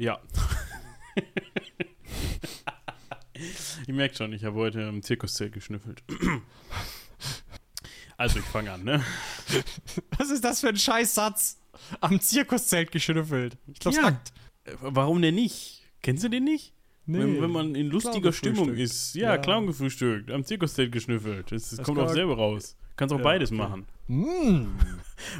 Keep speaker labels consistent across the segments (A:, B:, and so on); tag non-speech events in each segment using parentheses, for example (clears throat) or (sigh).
A: Ja. (laughs) ich merke schon, ich habe heute im Zirkuszelt geschnüffelt. Also, ich fange an, ne?
B: Was ist das für ein Scheißsatz? Am Zirkuszelt geschnüffelt. Ich glaub's
A: Ja. Äh, Warum denn nicht? Kennst du den nicht? Wenn, wenn man in lustiger Stimmung ist. Ja,
B: Ja.
A: Clown gefrühstückt, am Zirkuszelt geschnüffelt. Das, das kommt auch selber raus. Kannst auch
B: Ja,
A: beides
B: okay.
A: machen.
B: Mm.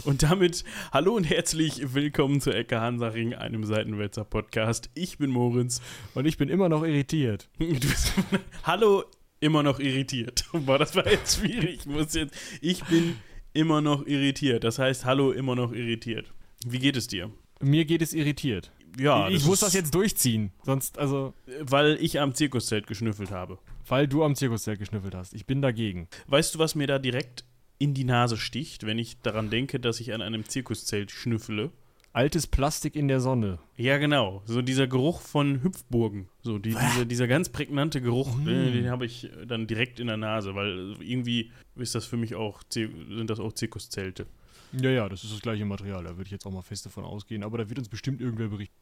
A: Und damit hallo und herzlich willkommen zur Ecke Hansaring, einem Seitenwälzer Podcast. Ich bin Moritz.
B: Und ich bin immer noch irritiert. (laughs)
A: Bist, hallo, immer noch irritiert. (laughs) Boah, das war jetzt schwierig. Ich, muss jetzt, ich bin immer noch irritiert. Das heißt, hallo, immer noch irritiert. Wie geht es dir?
B: Mir geht es irritiert.
A: Ja,
B: ich muss
A: ist,
B: das jetzt durchziehen. Sonst, also,
A: Weil ich am Zirkuszelt geschnüffelt habe.
B: weil du am Zirkuszelt geschnüffelt hast. Ich bin dagegen.
A: Weißt du, was mir da direkt in die Nase sticht, wenn ich daran denke, dass ich an einem Zirkuszelt schnüffele?
B: Altes Plastik in der Sonne.
A: Ja, genau. So dieser Geruch von Hüpfburgen. So die, dieser, dieser ganz prägnante Geruch,
B: Mm.
A: den, den habe ich dann direkt in der Nase, weil irgendwie ist das für mich auch, sind das auch Zirkuszelte.
B: Ja, ja, das ist das gleiche Material. Da würde ich jetzt auch mal fest davon ausgehen. Aber da wird uns bestimmt irgendwer berichten.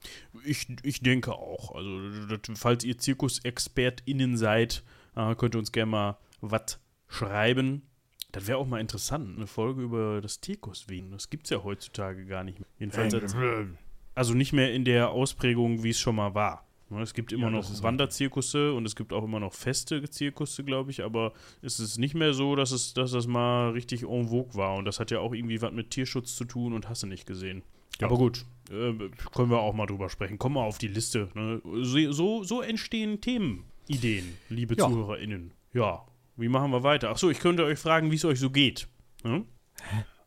A: Ich, ich denke auch. Also, falls ihr ZirkusexpertInnen seid, äh, könnt ihr uns gerne mal was schreiben. Das wäre auch mal interessant, eine Folge über das Zirkuswehen. Das gibt es ja heutzutage gar nicht mehr. Jedenfalls als, also nicht mehr in der Ausprägung, wie es schon mal war. Ne, Es gibt immer
B: Ja,
A: noch Wanderzirkusse und es gibt auch immer noch feste Zirkusse, glaube ich, aber es ist nicht mehr so, dass, es, dass das mal richtig en vogue war. Und das hat ja auch irgendwie was mit Tierschutz zu tun und hast du nicht gesehen.
B: Ja.
A: Aber gut, äh, können wir auch mal drüber sprechen. Komm mal auf die Liste. Ne? So, so, so entstehen Themenideen, liebe
B: Ja.
A: ZuhörerInnen. Ja, wie machen wir weiter? Achso, ich könnte euch fragen, wie es euch so geht. Ne?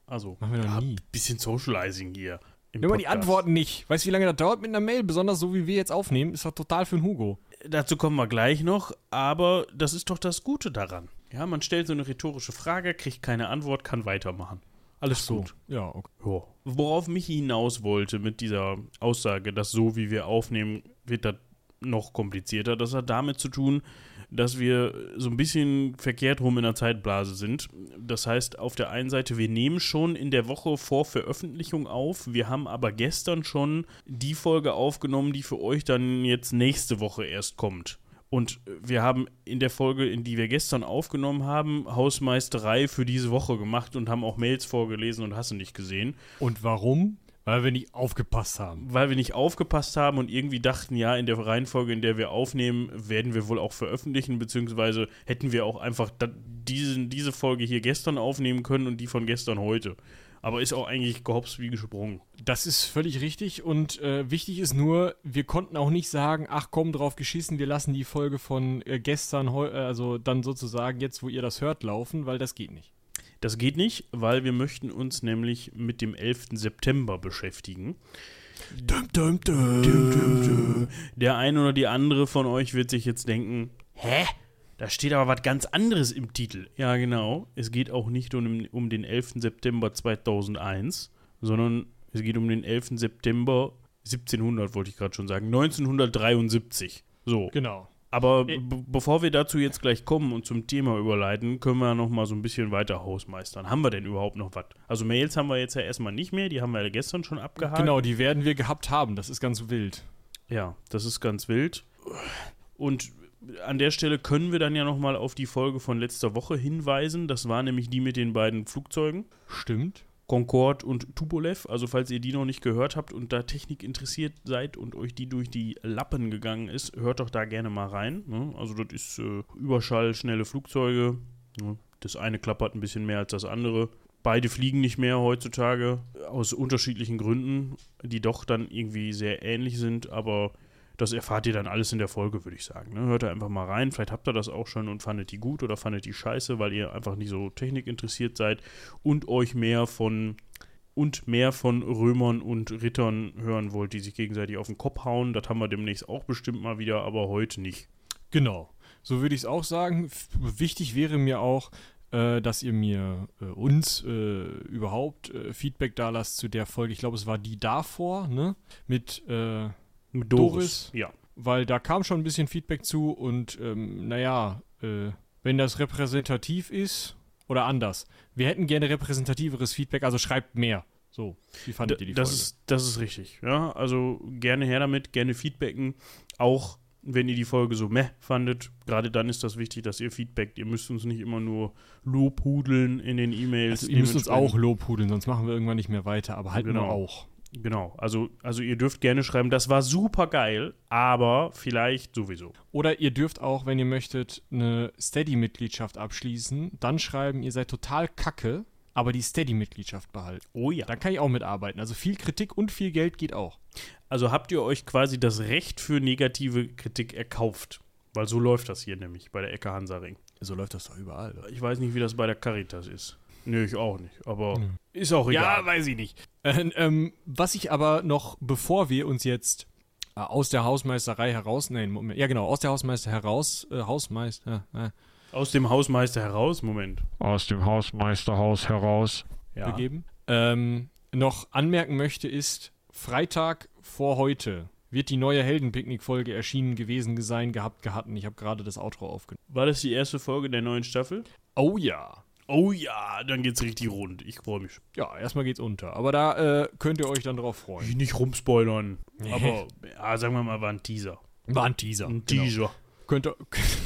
A: Also,
B: Machen wir doch
A: ja,
B: nie.
A: bisschen Socializing hier. im
B: Nimm mal die. Antworten nicht. Weißt du, wie lange das dauert mit einer Mail? Besonders so, wie wir jetzt aufnehmen, ist das total für einen Hugo.
A: Dazu kommen wir gleich noch, aber das ist doch das Gute daran. Ja, man stellt so eine rhetorische Frage, kriegt keine Antwort, kann weitermachen. Alles gut.
B: Ja, okay.
A: Ja. Worauf mich hinaus wollte mit dieser Aussage, dass so wie wir aufnehmen, wird das noch komplizierter. Das hat damit zu tun, dass wir so ein bisschen verkehrt rum in der Zeitblase sind. Das heißt, auf der einen Seite, wir nehmen schon in der Woche vor Veröffentlichung auf. Wir haben aber gestern schon die Folge aufgenommen, die für euch dann jetzt nächste Woche erst kommt. Und wir haben in der Folge, in die wir gestern aufgenommen haben, Hausmeisterei für diese Woche gemacht und haben auch Mails vorgelesen und hast du nicht gesehen.
B: Und warum? Weil wir nicht aufgepasst haben.
A: Weil wir nicht aufgepasst haben und irgendwie dachten, ja, in der Reihenfolge, in der wir aufnehmen, werden wir wohl auch veröffentlichen, beziehungsweise hätten wir auch einfach diesen, diese Folge hier gestern aufnehmen können und die von gestern heute. Aber ist auch eigentlich gehops wie gesprungen.
B: Das ist völlig richtig und äh, wichtig ist nur, wir konnten auch nicht sagen, ach komm, drauf geschissen, wir lassen die Folge von äh, gestern, äh, also dann sozusagen jetzt, wo ihr das hört, laufen, weil das geht nicht.
A: Das geht nicht, weil wir möchten uns nämlich mit dem 11. September beschäftigen.
B: Dum, dum, dum.
A: Der eine oder die andere von euch wird sich jetzt denken, hä? Da steht aber was ganz anderes im Titel. Ja, genau. Es geht auch nicht um, um den 11. September 2001, sondern es geht um den 11. September 1700, wollte ich gerade schon sagen. 1973. So.
B: Genau.
A: Aber be- bevor wir dazu jetzt gleich kommen und zum Thema überleiten, können wir noch mal so ein bisschen weiter hausmeistern. Haben wir denn überhaupt noch was? Also Mails haben wir jetzt ja erstmal nicht mehr, die haben wir ja gestern schon abgehakt.
B: Genau, die werden wir gehabt haben, das ist ganz wild.
A: Ja, das ist ganz wild. Und an der Stelle können wir dann ja noch mal auf die Folge von letzter Woche hinweisen. Das war nämlich die mit den beiden Flugzeugen.
B: Stimmt.
A: Concorde und Tupolev. Also falls ihr die noch nicht gehört habt und da Technik interessiert seid und euch die durch die Lappen gegangen ist, hört doch da gerne mal rein. Ne? Also das ist äh, überschallschnelle Flugzeuge. Ne? Das eine klappert ein bisschen mehr als das andere. Beide fliegen nicht mehr heutzutage aus unterschiedlichen Gründen, die doch dann irgendwie sehr ähnlich sind, aber das erfahrt ihr dann alles in der Folge, würde ich sagen. Ne? Hört da einfach mal rein. Vielleicht habt ihr das auch schon und fandet die gut oder fandet die scheiße, weil ihr einfach nicht so technikinteressiert seid und euch mehr von und mehr von Römern und Rittern hören wollt, die sich gegenseitig auf den Kopf hauen. Das haben wir demnächst auch bestimmt mal wieder, aber heute nicht.
B: Genau. So würde ich es auch sagen. Wichtig wäre mir auch, äh, dass ihr mir äh, uns äh, überhaupt äh, Feedback da lasst zu der Folge. Ich glaube, es war die davor, ne? Mit äh,
A: Mit
B: Doris?
A: Ja.
B: weil da kam schon ein bisschen Feedback zu und ähm, naja, äh, wenn das repräsentativ ist oder anders, wir hätten gerne repräsentativeres Feedback, also schreibt mehr. So, wie fandet ihr die
A: das
B: Folge?
A: Ist, das ist richtig. Ja, also gerne her damit, gerne feedbacken. Auch wenn ihr die Folge so meh fandet, gerade dann ist das wichtig, dass ihr feedbackt. Ihr müsst uns nicht immer nur lobhudeln in den E-Mails.
B: also, ihr müsst uns auch lobhudeln, sonst machen wir irgendwann nicht mehr weiter, aber halt
A: Genau.
B: nur auch.
A: Genau, also, also ihr dürft gerne schreiben, das war super geil, aber vielleicht sowieso.
B: Oder ihr dürft auch, wenn ihr möchtet, eine Steady-Mitgliedschaft abschließen, dann schreiben, ihr seid total kacke, aber die Steady-Mitgliedschaft behalten.
A: Oh ja.
B: Da kann ich auch mitarbeiten. Also viel Kritik und viel Geld geht auch.
A: Also habt ihr euch quasi das Recht für negative Kritik erkauft. Weil so läuft das hier nämlich bei der Ecke Hansaring.
B: So läuft das doch überall.
A: Ich weiß nicht, wie das bei der Caritas ist. Nö, ich auch nicht. Aber
B: Nö.
A: ist auch egal.
B: Ja, weiß ich nicht. Äh, ähm, was ich aber noch, bevor wir uns jetzt äh, aus der Hausmeisterei heraus, nein, Moment, ja genau, aus der Hausmeister heraus, äh, Hausmeister, äh,
A: Aus dem Hausmeister heraus, Moment.
C: aus dem Hausmeisterhaus heraus.
A: Ja.
B: begeben, ähm, noch anmerken möchte, ist, Freitag vor heute wird die neue Heldenpicknick-Folge erschienen gewesen sein, gehabt, gehabt. und Ich habe gerade das Outro aufgenommen.
A: War das die erste Folge der neuen Staffel?
B: Oh ja.
A: Oh ja, dann geht's richtig rund. Ich freue mich.
B: Ja, erstmal geht's unter. Aber da äh, könnt ihr euch dann drauf freuen.
A: Ich nicht rumspoilern. Aber ja, sagen wir mal, war ein Teaser.
B: War ein Teaser.
A: Ein
B: Genau.
A: Teaser.
B: könnt ihr,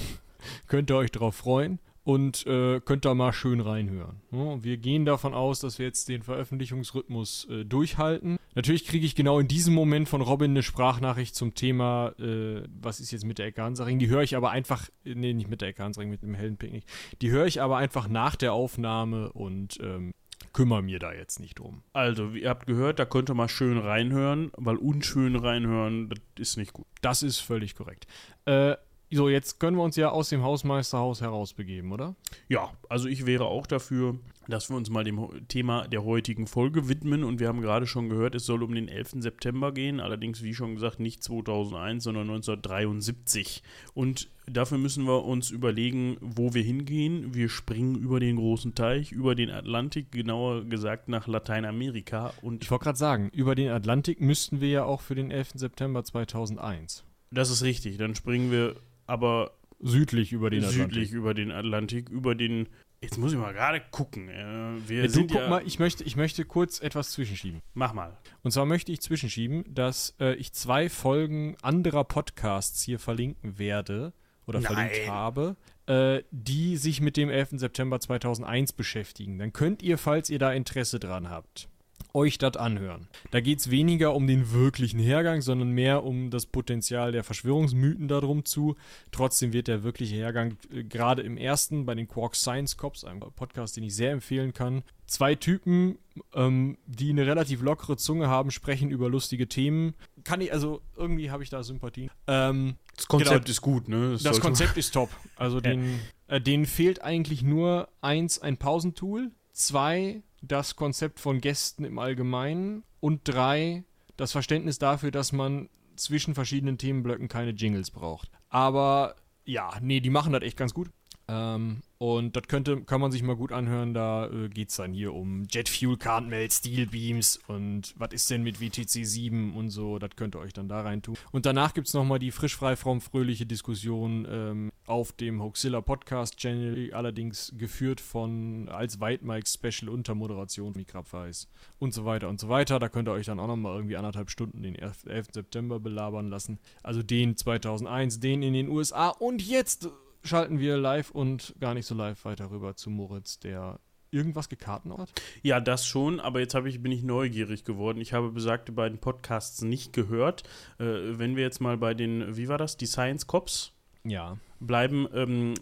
B: (laughs) könnt ihr euch drauf freuen und äh, könnt da mal schön reinhören. Ja, wir gehen davon aus, dass wir jetzt den Veröffentlichungsrhythmus äh, durchhalten. Natürlich kriege ich genau in diesem Moment von Robin eine Sprachnachricht zum Thema, äh, was ist jetzt mit der Ecke Hansaring. Die höre ich aber einfach, äh, nee, nicht mit der Ecke Hansaring, mit dem Heldenpicknick. Die höre ich aber einfach nach der Aufnahme und ähm, kümmere mir da jetzt nicht drum.
A: Also, ihr habt gehört, da könnt ihr mal schön reinhören, weil unschön reinhören, das ist nicht gut.
B: Das ist völlig korrekt. Äh, so, jetzt können wir uns ja aus dem Hausmeisterhaus herausbegeben, oder?
A: Ja, also ich wäre auch dafür, dass wir uns mal dem Thema der heutigen Folge widmen. Und wir haben gerade schon gehört, es soll um den 11. September gehen. Allerdings, wie schon gesagt, nicht 2001, sondern 1973. Und dafür müssen wir uns überlegen, wo wir hingehen. Wir springen über den großen Teich, über den Atlantik, genauer gesagt nach Lateinamerika. Und
B: Ich wollte gerade sagen, über den Atlantik müssten wir ja auch für den 11. September 2001.
A: das ist richtig. Dann springen wir aber
B: Südlich über den
A: südlich
B: Atlantik.
A: über den Atlantik, über den. Jetzt muss ich mal gerade gucken. Wir
B: Ja, du
A: sind
B: guck
A: ja,
B: mal, ich möchte, ich möchte kurz etwas zwischenschieben.
A: Mach mal.
B: Und zwar möchte ich zwischenschieben, dass äh, ich zwei Folgen anderer Podcasts hier verlinken werde oder
A: Nein.
B: verlinkt habe, äh, die sich mit dem 11. September 2001 beschäftigen. Dann könnt ihr, falls ihr da Interesse dran habt, euch das anhören. Da geht es weniger um den wirklichen Hergang, sondern mehr um das Potenzial der Verschwörungsmythen darum zu. Trotzdem wird der wirkliche Hergang äh, gerade im ersten bei den Quark Science Cops, einem Podcast, den ich sehr empfehlen kann. Zwei Typen, ähm, die eine relativ lockere Zunge haben, sprechen über lustige Themen. Kann ich, also irgendwie habe ich da Sympathien. Ähm,
A: Das Konzept
B: Genau.
A: ist gut, ne?
B: das
A: sollte-
B: Konzept ist top. Also (laughs) den, äh, denen fehlt eigentlich nur eins, ein Pausentool, zwei, das Konzept von Gästen im Allgemeinen und drei, das Verständnis dafür, dass man zwischen verschiedenen Themenblöcken keine Jingles braucht. Aber ja, nee, die machen das echt ganz gut. Ähm, und das könnte, kann man sich mal gut anhören. Da äh, geht es dann hier um Jet Fuel Can't Melt Steel Beams und was ist denn mit WTC 7 und so. Das könnt ihr euch dann da rein tun. Und danach gibt es nochmal die frisch frei from fröhliche Diskussion ähm, auf dem Hoaxilla Podcast Channel, allerdings geführt von als White Mike Special unter Moderation wie Krabweis und so weiter und so weiter. Da könnt ihr euch dann auch nochmal irgendwie anderthalb Stunden den 11. 11. September belabern lassen. Also den 2001, den in den USA und jetzt schalten wir live und gar nicht so live weiter rüber zu Moritz, der irgendwas gekarten hat.
A: Ja, das schon, aber jetzt habe ich, bin ich neugierig geworden. Ich habe besagte beiden Podcasts nicht gehört. Äh, wenn wir jetzt mal bei den, wie war das, die Science Cops
B: Ja.
A: Bleiben, ähm,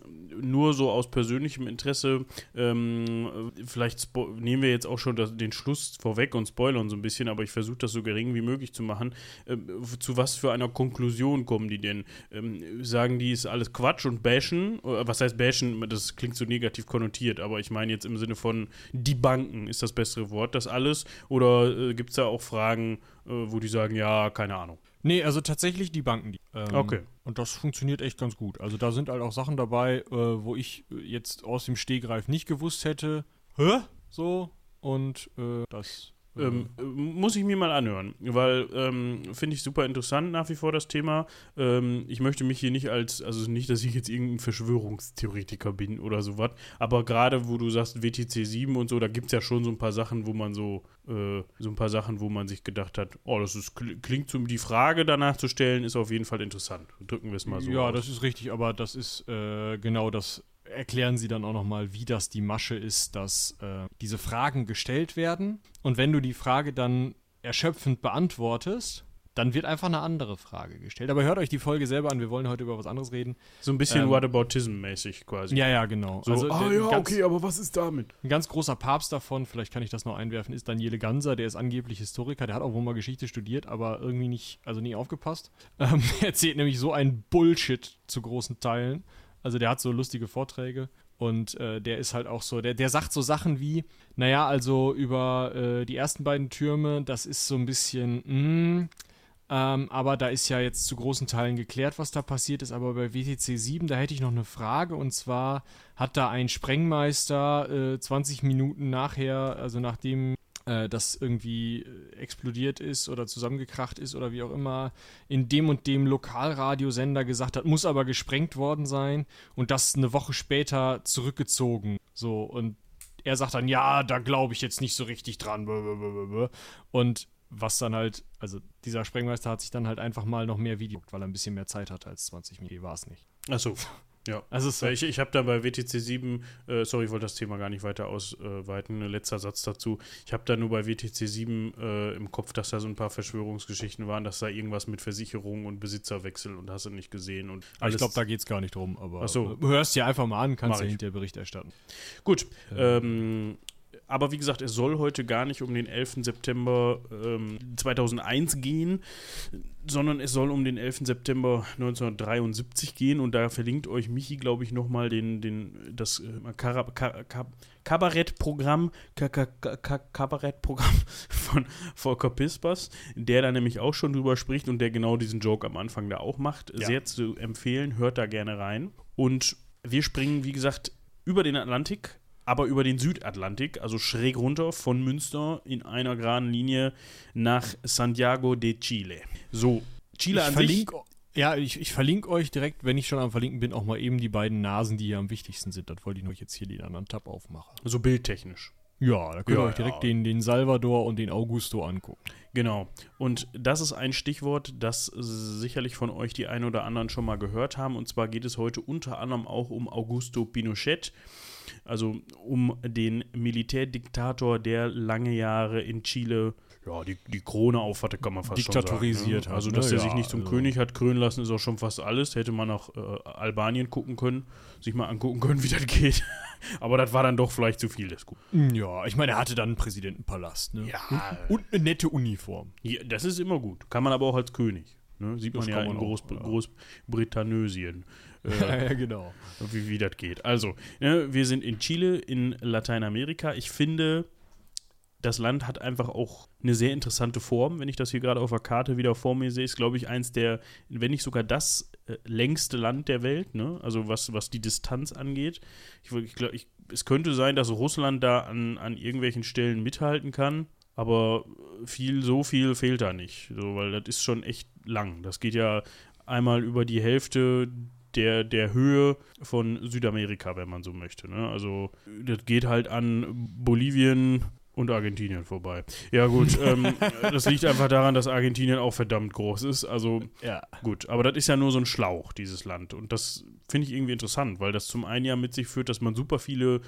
A: nur so aus persönlichem Interesse, ähm, vielleicht nehmen wir jetzt auch schon das, den Schluss vorweg und spoilern so ein bisschen, aber ich versuche das so gering wie möglich zu machen. Ähm, zu was für einer Konklusion kommen die denn? Ähm, sagen die, ist alles Quatsch und bashen? Was heißt bashen? Das klingt so negativ konnotiert, aber ich meine jetzt im Sinne von die Banken ist das bessere Wort, das alles? Oder äh, gibt es da auch Fragen, äh, wo die sagen, ja, keine Ahnung?
B: Nee, also tatsächlich die Banken. Die, ähm,
A: Okay.
B: Und das funktioniert echt ganz gut. Also da sind halt auch Sachen dabei, äh, wo ich äh, jetzt aus dem Stegreif nicht gewusst hätte. Hä? So. Und äh, das
A: Ähm, äh, muss ich mir mal anhören, weil ähm, finde ich super interessant nach wie vor das Thema. Ähm, ich möchte mich hier nicht als, also nicht, dass ich jetzt irgendein Verschwörungstheoretiker bin oder sowas, aber gerade wo du sagst WTC 7 und so, da gibt es ja schon so ein paar Sachen, wo man so, äh, so ein paar Sachen, wo man sich gedacht hat, oh, das ist, klingt so, die Frage danach zu stellen, ist auf jeden Fall interessant. Drücken wir es mal so.
B: Ja,
A: aus.
B: das ist richtig, aber das ist äh, genau das erklären sie dann auch nochmal, wie das die Masche ist, dass äh, diese Fragen gestellt werden. Und wenn du die Frage dann erschöpfend beantwortest, dann wird einfach eine andere Frage gestellt. Aber hört euch die Folge selber an, wir wollen heute über was anderes reden.
A: So ein bisschen
B: Ähm,
A: Whataboutism-mäßig quasi.
B: Ja, ja, genau.
A: So, ah
B: der-
A: ja,
B: ganz,
A: okay, aber was ist damit?
B: Ein ganz großer Papst davon, vielleicht kann ich das noch einwerfen, ist Daniele Ganser, der ist angeblich Historiker, der hat auch wohl mal Geschichte studiert, aber irgendwie nicht, also nie aufgepasst. (laughs) Ähm, er erzählt nämlich so einen Bullshit zu großen Teilen. Also der hat so lustige Vorträge und äh, der ist halt auch so, der, der sagt so Sachen wie, naja, also über äh, die ersten beiden Türme, das ist so ein bisschen, mh, ähm, aber da ist ja jetzt zu großen Teilen geklärt, was da passiert ist. Aber bei WTC 7, da hätte ich noch eine Frage. Und zwar hat da ein Sprengmeister äh, 20 Minuten nachher, also nachdem äh, das irgendwie äh, explodiert ist oder zusammengekracht ist oder wie auch immer, in dem und dem Lokalradiosender gesagt hat, muss aber gesprengt worden sein und das eine Woche später zurückgezogen. So, und er sagt dann, ja, da glaube ich jetzt nicht so richtig dran. Und was dann halt, also dieser Sprengmeister hat sich dann halt einfach mal noch mehr Video, weil er ein bisschen mehr Zeit hatte als 20 Minuten. War es nicht.
A: Achso. Ja.
B: Also
A: Weil ich, ich habe da bei WTC 7, äh, sorry, ich wollte das Thema gar nicht weiter ausweiten, ein letzter Satz dazu. Ich habe da nur bei WTC 7 äh, im Kopf, dass da so ein paar Verschwörungsgeschichten waren, dass da irgendwas mit Versicherung und Besitzerwechsel und hast du nicht gesehen und
B: Aber ich glaube, da geht es gar nicht drum. Aber
A: so.
B: du hörst dir einfach mal an, kannst ja hinterher Bericht erstatten.
A: Gut, ähm, aber wie gesagt, es soll heute gar nicht um den 11. September ähm, 2001 gehen, sondern es soll um den 11. September 1973 gehen und da verlinkt euch Michi, glaube ich, nochmal den, den, das äh, Kara- Ka- Ka- Kabarettprogramm, Ka- Ka- Ka- Ka- Kabarettprogramm (laughs) von Volker Pispers, der da nämlich auch schon drüber spricht und der genau diesen Joke am Anfang da auch macht.
B: Ja.
A: Sehr zu empfehlen, hört da gerne rein. Und wir springen, wie gesagt, über den Atlantik, aber über den Südatlantik, also schräg runter von Münster in einer geraden Linie nach Santiago de Chile. So, Chile
B: ich
A: an sich.
B: verlinke, ja, ich, ich verlinke euch direkt, wenn ich schon am Verlinken bin, auch mal eben die beiden Nasen, die hier am wichtigsten sind. Das wollte ich euch jetzt hier den anderen Tab aufmachen.
A: So bildtechnisch.
B: Ja, da könnt ihr
A: Ja,
B: euch direkt
A: ja.
B: den, den Salvador und den Augusto angucken.
A: Genau. Und das ist ein Stichwort, das sicherlich von euch die ein oder anderen schon mal gehört haben. Und zwar geht es heute unter anderem auch um Augusto Pinochet, also um den Militärdiktator, der lange Jahre in Chile ja, die, die Krone auf hatte, kann man fast
B: Diktatorisiert
A: schon sagen. Ne? Also,
B: ne?
A: dass er
B: Ja,
A: sich nicht zum
B: also-
A: König hat krönen lassen, ist auch schon fast alles. Hätte man nach äh, Albanien gucken können, sich mal angucken können, (laughs) wie das geht. Aber das war dann doch vielleicht zu viel des Guten.
B: Ja, ich meine, er hatte dann einen Präsidentenpalast, ne?
A: Ja.
B: Und, und eine nette Uniform.
A: Ja, das ist immer gut. Kann man aber auch als König. Ne? Sieht
B: Das
A: man ja
B: kann
A: in
B: man
A: Groß
B: ja.
A: Großbritannien. (laughs) Äh,
B: ja, genau.
A: wie, wie das geht. Also, ne, wir sind in Chile, in Lateinamerika. Ich finde, das Land hat einfach auch eine sehr interessante Form. Wenn ich das hier gerade auf der Karte wieder vor mir sehe, ist, glaube ich, eins der, wenn nicht sogar das äh, längste Land der Welt, ne? Also was, was die Distanz angeht. Ich, ich glaube, es könnte sein, dass Russland da an, an irgendwelchen Stellen mithalten kann. Aber viel, so viel fehlt da nicht. So, weil das ist schon echt lang. Das geht ja einmal über die Hälfte der, der Höhe von Südamerika, wenn man so möchte. Ne? Also das geht halt an Bolivien und Argentinien vorbei. Ja gut, (laughs) ähm, das liegt einfach daran, dass Argentinien auch verdammt groß ist. Also
B: Ja.
A: gut, aber das ist ja nur so ein Schlauch, dieses Land. Und das finde ich irgendwie interessant, weil das zum einen ja mit sich führt, dass man super viele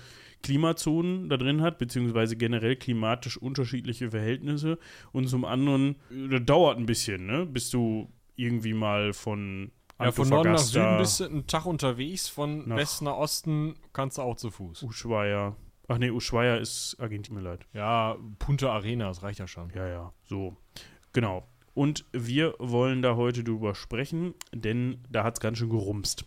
A: Klimazonen da drin hat, beziehungsweise generell klimatisch unterschiedliche Verhältnisse. Und zum anderen, äh, das dauert ein bisschen, ne? Bis du irgendwie mal von
B: Ja, von Norden nach Süden bist du einen Tag unterwegs, von
A: Nach-
B: Westen nach Osten kannst du auch zu Fuß.
A: Ushuaia. Ach nee, Ushuaia ist Argentinien, mir leid.
B: Ja, Punta Arena, das reicht ja schon.
A: Ja, ja, so. Genau. Und wir wollen da heute drüber sprechen, denn da hat es ganz schön gerumst.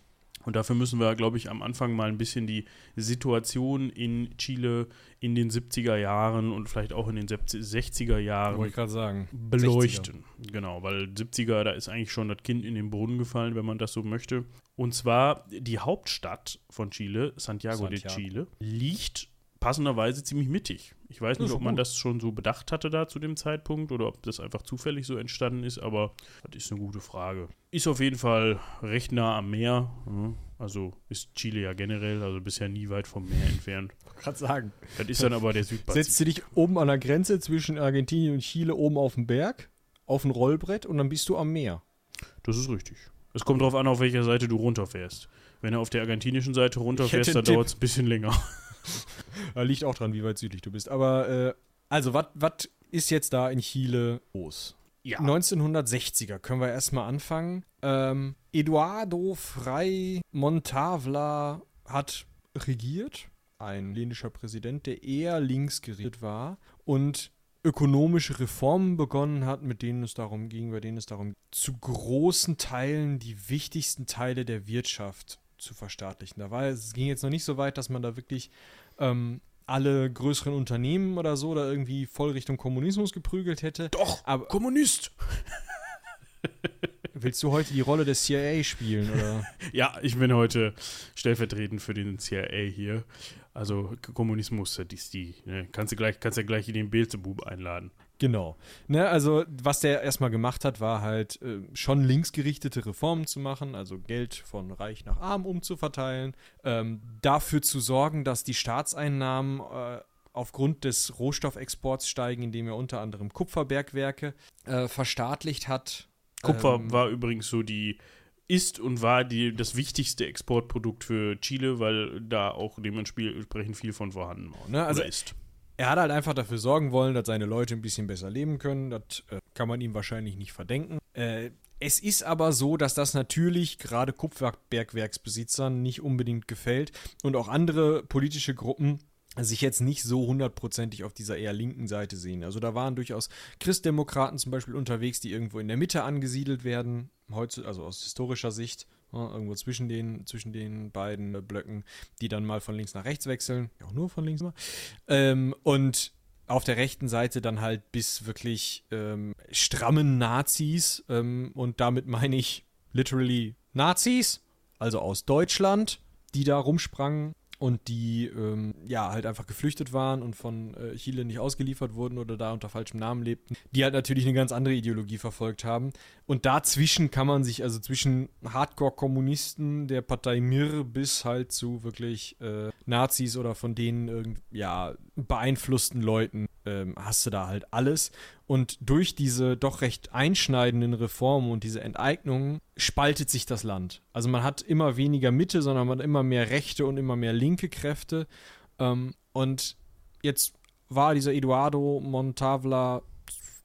A: Und dafür müssen wir, glaube ich, am Anfang mal ein bisschen die Situation in Chile in den 70er Jahren und vielleicht auch in den 70 60er Jahren
B: Wollte ich gerade sagen.
A: beleuchten. Genau, weil 70er, da ist eigentlich schon das Kind in den Brunnen gefallen, wenn man das so möchte. Und zwar die Hauptstadt von Chile, Santiago, de
B: Santiago.
A: Chile, liegt passenderweise ziemlich mittig. Ich weiß nicht, ob man das schon so bedacht hatte da zu dem Zeitpunkt oder ob das einfach zufällig so entstanden ist, aber das ist eine gute Frage. Ist auf jeden Fall recht nah am Meer. ja. Also ist Chile ja generell, also bisher nie weit vom Meer entfernt.
B: gerade sagen.
A: Das ist dann aber der Südpazifik.
B: Setzt du dich oben an der Grenze zwischen Argentinien und Chile oben auf dem Berg, auf ein Rollbrett und dann bist du am Meer.
A: Das ist richtig. Es kommt darauf an, auf welcher Seite du runterfährst. Wenn du auf der argentinischen Seite runterfährst, dann dauert es ein bisschen länger. (laughs)
B: Da liegt auch dran, wie weit südlich du bist. Aber, äh, also, was ist jetzt da in Chile los?
A: Ja.
B: 1960er können wir erstmal anfangen. Ähm, Eduardo Frei Montavla hat regiert. Ein chilenischer Präsident, der eher links gerichtet war und ökonomische Reformen begonnen hat, mit denen es darum ging, bei denen es darum ging, zu großen Teilen die wichtigsten Teile der Wirtschaft zu verstaatlichen. Da war es ging jetzt noch nicht so weit, dass man da wirklich ähm, alle größeren Unternehmen oder so da irgendwie voll Richtung Kommunismus geprügelt hätte.
A: Doch,
B: Aber
A: Kommunist. (laughs)
B: willst du heute die Rolle des CIA spielen oder? (laughs)
A: Ja, ich bin heute stellvertretend für den CIA hier. Also Kommunismus, das ist die. Ne? Kannst du gleich, kannst ja gleich in den Beelzebub einladen.
B: Genau. Ne, also, was der erstmal gemacht hat, war halt äh, schon linksgerichtete Reformen zu machen, also Geld von reich nach arm umzuverteilen, ähm, dafür zu sorgen, dass die Staatseinnahmen äh, aufgrund des Rohstoffexports steigen, indem er unter anderem Kupferbergwerke äh, verstaatlicht hat.
A: Kupfer
B: Ähm,
A: war übrigens so die. Ist und war die, das wichtigste Exportprodukt für Chile, weil da auch dementsprechend viel von vorhanden war.
B: Ne, also
A: ist.
B: Er hat halt einfach dafür sorgen wollen, dass seine Leute ein bisschen besser leben können. Das äh, kann man ihm wahrscheinlich nicht verdenken. Äh, es ist aber so, dass das natürlich gerade Kupferbergwerksbesitzern nicht unbedingt gefällt und auch andere politische Gruppen sich jetzt nicht so hundertprozentig auf dieser eher linken Seite sehen. Also da waren durchaus Christdemokraten zum Beispiel unterwegs, die irgendwo in der Mitte angesiedelt werden, also aus historischer Sicht, ja, irgendwo zwischen den, zwischen den beiden äh, Blöcken, die dann mal von links nach rechts wechseln, ja auch nur von links mal. Ähm, und auf der rechten Seite dann halt bis wirklich ähm, strammen Nazis. Ähm, und damit meine ich literally Nazis, also aus Deutschland, die da rumsprangen und die ähm, ja halt einfach geflüchtet waren und von äh, Chile nicht ausgeliefert wurden oder da unter falschem Namen lebten, die halt natürlich eine ganz andere Ideologie verfolgt haben. Und dazwischen kann man sich, also zwischen Hardcore-Kommunisten der Partei Mir bis halt zu wirklich äh, Nazis oder von denen irgend, ja, beeinflussten Leuten, ähm, hast du da halt alles. Und durch diese doch recht einschneidenden Reformen und diese Enteignungen spaltet sich das Land. Also man hat immer weniger Mitte, sondern man hat immer mehr rechte und immer mehr linke Kräfte. Ähm, und jetzt war dieser Eduardo Montavla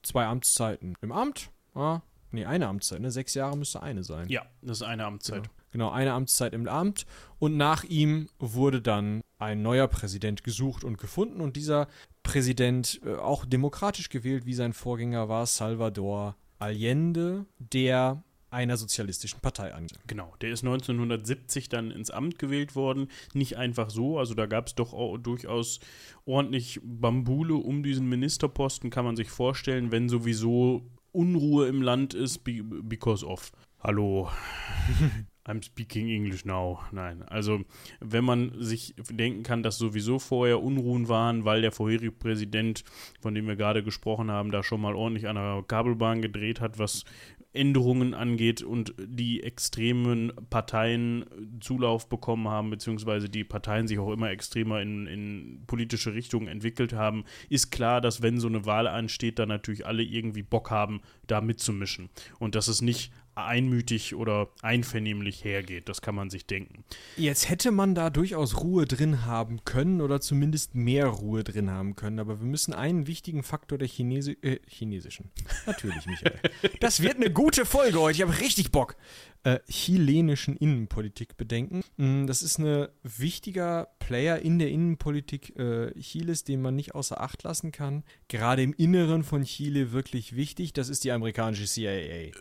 B: zwei Amtszeiten im Amt. Ja, nee, eine Amtszeit, ne? Sechs Jahre müsste eine sein.
A: Ja, das ist eine Amtszeit.
B: Genau, eine Amtszeit im Amt. Und nach ihm wurde dann ein neuer Präsident gesucht und gefunden. Und dieser Präsident, äh, auch demokratisch gewählt wie sein Vorgänger, war Salvador Allende, der einer sozialistischen Partei angehört.
A: Genau, der ist 1970 dann ins Amt gewählt worden. Nicht einfach so, also da gab es doch durchaus ordentlich Bambule um diesen Ministerposten, kann man sich vorstellen, wenn sowieso Unruhe im Land ist, be because of. Hallo. (laughs) I'm speaking English now. Nein, also wenn man sich denken kann, dass sowieso vorher Unruhen waren, weil der vorherige Präsident, von dem wir gerade gesprochen haben, da schon mal ordentlich an der Kabelbahn gedreht hat, was Änderungen angeht und die extremen Parteien Zulauf bekommen haben, beziehungsweise die Parteien sich auch immer extremer in, in politische Richtungen entwickelt haben, ist klar, dass wenn so eine Wahl ansteht, dann natürlich alle irgendwie Bock haben, da mitzumischen. Und dass es nicht einmütig oder einvernehmlich hergeht, das kann man sich denken.
B: Jetzt hätte man da durchaus Ruhe drin haben können oder zumindest mehr Ruhe drin haben können, aber wir müssen einen wichtigen Faktor der Chinesi äh, chinesischen, natürlich Michael, (laughs) das wird eine gute Folge heute, ich habe richtig Bock, äh, chilenischen Innenpolitik bedenken. Mm, Das ist ein wichtiger Player in der Innenpolitik äh, Chiles, den man nicht außer Acht lassen kann. Gerade im Inneren von Chile wirklich wichtig, das ist die amerikanische CIA.
A: Äh,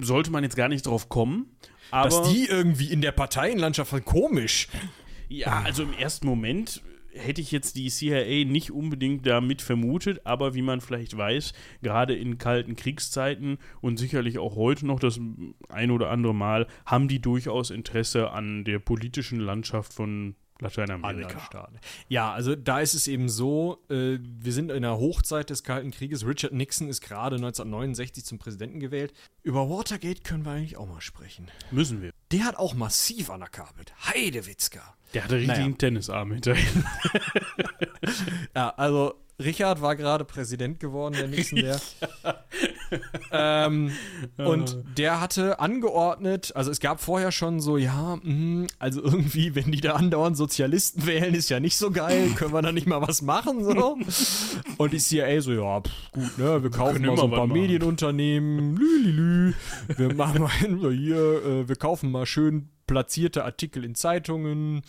A: Sollte man jetzt gar nicht drauf kommen, aber
B: Dass die irgendwie in der Parteienlandschaft komisch.
A: Ja, also im ersten Moment hätte ich jetzt die CIA nicht unbedingt damit vermutet, aber wie man vielleicht weiß, gerade in kalten Kriegszeiten und sicherlich auch heute noch das ein oder andere Mal, haben die durchaus Interesse an der politischen Landschaft von Lateinamerika.
B: Ja, also da ist es eben so, äh, wir sind in der Hochzeit des Kalten Krieges. Richard Nixon ist gerade 1969 zum Präsidenten gewählt. Über Watergate können wir eigentlich auch mal sprechen.
A: Müssen wir.
B: Der hat auch massiv anerkabelt. Heidewitzka.
A: Der hatte richtig
B: Naja.
A: einen Tennisarm hinterher. (laughs)
B: Ja, also Richard war gerade Präsident geworden, der Nixon, der. (laughs) ähm, und der hatte angeordnet, also es gab vorher schon so, ja, mh, also irgendwie, wenn die da andauernd Sozialisten wählen, ist ja nicht so geil, können wir da nicht mal was machen, so. Und die CIA so, ja, pff, gut, ne, wir kaufen
A: können
B: mal so ein paar
A: was machen.
B: Medienunternehmen, lülülü, wir machen mal (laughs) hier, äh, wir kaufen mal schön platzierte Artikel in Zeitungen.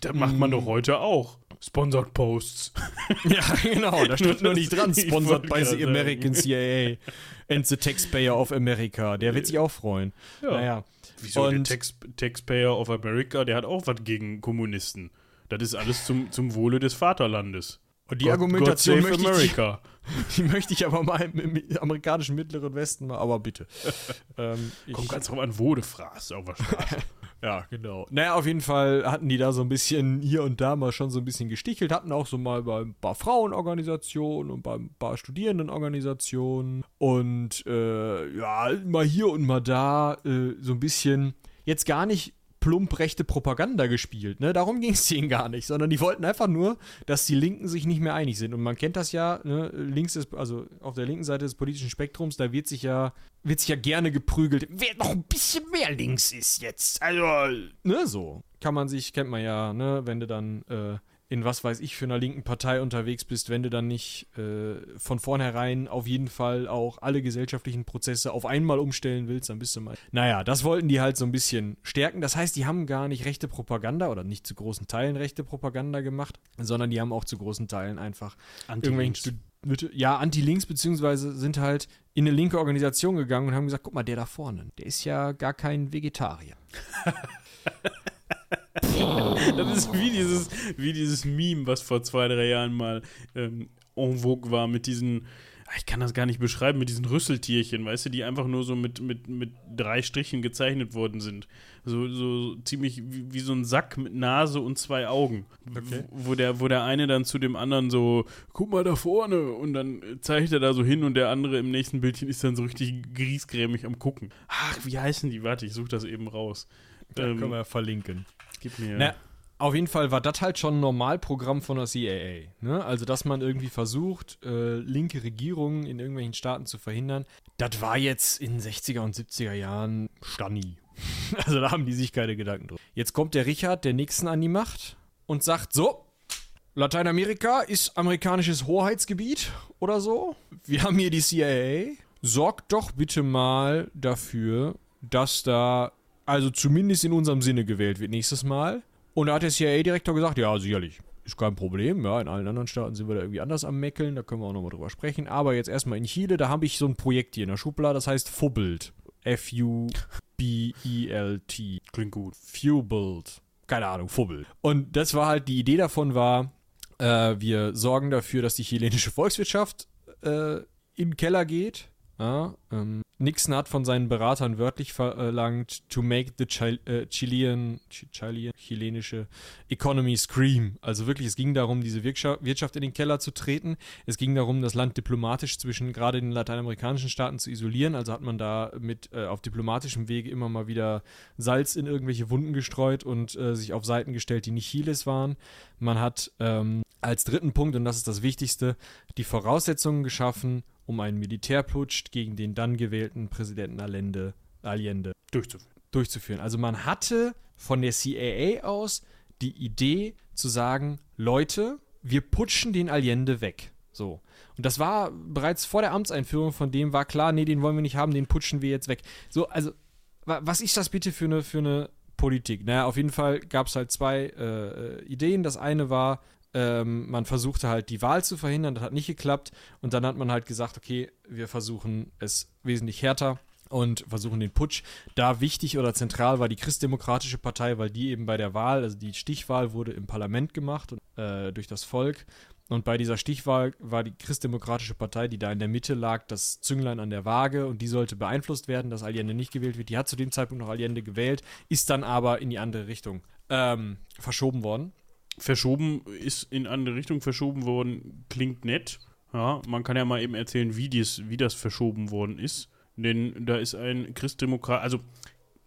A: Das macht man doch heute auch. Sponsored Posts. (laughs)
B: Ja, genau, da steht nur nicht dran. (laughs)
A: Ich
B: Sponsored by the American CIA (laughs) and the Taxpayer of America. Der wird sich auch freuen.
A: Ja.
B: Naja.
A: Wieso? der
B: Und-
A: Tax Taxpayer of America, der hat auch was gegen Kommunisten. Das ist alles zum, zum Wohle des Vaterlandes.
B: Und die
A: God-
B: Argumentation
A: God save
B: möchte ich,
A: America.
B: die möchte ich aber mal im, im amerikanischen Mittleren Westen mal, aber bitte. ähm, ich,
A: Kommt ganz drauf an, wo du fragst auf der Straße.
B: Ja, genau. Naja, auf jeden Fall hatten die da so ein bisschen hier und da mal schon so ein bisschen gestichelt, hatten auch so mal bei ein paar Frauenorganisationen und bei ein paar Studierendenorganisationen und äh, ja, mal hier und mal da äh, so ein bisschen jetzt gar nicht plump rechte Propaganda gespielt, ne? Darum ging es denen gar nicht, sondern die wollten einfach nur, dass die Linken sich nicht mehr einig sind. Und man kennt das ja, ne? links ist, also auf der linken Seite des politischen Spektrums, da wird sich ja, wird sich ja gerne geprügelt, wer noch ein bisschen mehr links ist jetzt. Also, ne, so. Kann man sich, kennt man ja, ne, wenn du dann äh, in was weiß ich für einer linken Partei unterwegs bist, wenn du dann nicht äh, von vornherein auf jeden Fall auch alle gesellschaftlichen Prozesse auf einmal umstellen willst, dann bist du mal. Naja, das wollten die halt so ein bisschen stärken. Das heißt, die haben gar nicht rechte Propaganda oder nicht zu großen Teilen rechte Propaganda gemacht, sondern die haben auch zu großen Teilen einfach irgendwelchen Stud- Mitte- ja, Anti-Links, beziehungsweise sind halt in eine linke Organisation gegangen und haben gesagt, guck mal, der da vorne, der ist ja gar kein Vegetarier. (laughs) (laughs)
A: Das ist wie dieses, wie dieses Meme, was vor zwei, drei Jahren mal ähm, en vogue war mit diesen, ah, ich kann das gar nicht beschreiben, mit diesen Rüsseltierchen, weißt du, die einfach nur so mit, mit, mit drei Strichen gezeichnet worden sind. So, so ziemlich wie, wie so ein Sack mit Nase und zwei Augen.
B: Okay.
A: Wo, der, wo der eine dann zu dem anderen so, guck mal da vorne und dann zeigt er da so hin und der andere im nächsten Bildchen ist dann so richtig griesgrämig am gucken. Ach, wie heißen die? Warte, ich suche das eben raus. Ähm,
B: können wir ja verlinken.
A: Gib mir.
B: Na, auf jeden Fall war das halt schon ein Normalprogramm von der CIA. Ne? Also, dass man irgendwie versucht, äh, linke Regierungen in irgendwelchen Staaten zu verhindern, das war jetzt in den 60er und 70er Jahren Stanni. (laughs) Also, da haben die sich keine Gedanken drüber. Jetzt kommt der Richard, der Nixon, an die Macht und sagt: So, Lateinamerika ist amerikanisches Hoheitsgebiet oder so. Wir haben hier die CIA. Sorgt doch bitte mal dafür, dass da, also zumindest in unserem Sinne gewählt wird nächstes Mal. Und da hat der CIA-Direktor gesagt, ja, sicherlich. Ist kein Problem, ja, in allen anderen Staaten sind wir da irgendwie anders am Meckeln, da können wir auch nochmal drüber sprechen. Aber jetzt erstmal in Chile, da habe ich so ein Projekt hier in der Schublade, das heißt Fubbelt. F-U-B-E-L-T.
A: Klingt gut.
B: Fueled. Keine Ahnung, Fubbel. Und das war halt, die Idee davon war, äh, wir sorgen dafür, dass die chilenische Volkswirtschaft äh, in den Keller geht. Ja, ähm, Nixon hat von seinen Beratern wörtlich verlangt, to make the Chil äh, Chilean, Chi- Chilean, chilenische economy scream. Also wirklich, es ging darum, diese Wirtschaft in den Keller zu treten. Es ging darum, das Land diplomatisch zwischen gerade den lateinamerikanischen Staaten zu isolieren. Also hat man da mit äh, auf diplomatischem Wege immer mal wieder Salz in irgendwelche Wunden gestreut und äh, sich auf Seiten gestellt, die nicht Chiles waren. Man hat ähm, als dritten Punkt, und das ist das Wichtigste, die Voraussetzungen geschaffen, um einen Militärputsch gegen den dann gewählten Präsidenten Allende, Allende
A: Durchzuführen.
B: durchzuführen. Also man hatte von der CIA aus die Idee zu sagen, Leute, wir putschen den Allende weg. So. Und das war bereits vor der Amtseinführung von dem war klar, nee, den wollen wir nicht haben, den putschen wir jetzt weg. So, also, wa- was ist das bitte für eine, für eine Politik? Naja, auf jeden Fall gab es halt zwei äh, äh, Ideen. Das eine war, ähm, man versuchte halt die Wahl zu verhindern, das hat nicht geklappt. Und dann hat man halt gesagt, okay, wir versuchen es wesentlich härter und versuchen den Putsch. Da wichtig oder zentral war die Christdemokratische Partei, weil die eben bei der Wahl, also die Stichwahl wurde im Parlament gemacht äh, durch das Volk. Und bei dieser Stichwahl war die Christdemokratische Partei, die da in der Mitte lag, das Zünglein an der Waage und die sollte beeinflusst werden, dass Allende nicht gewählt wird. Die hat zu dem Zeitpunkt noch Allende gewählt, ist dann aber in die andere Richtung ähm, verschoben worden.
A: Verschoben ist in andere Richtung verschoben worden, klingt nett. Ja, man kann ja mal eben erzählen, wie, dies, wie das verschoben worden ist. Denn da ist ein Christdemokrat, also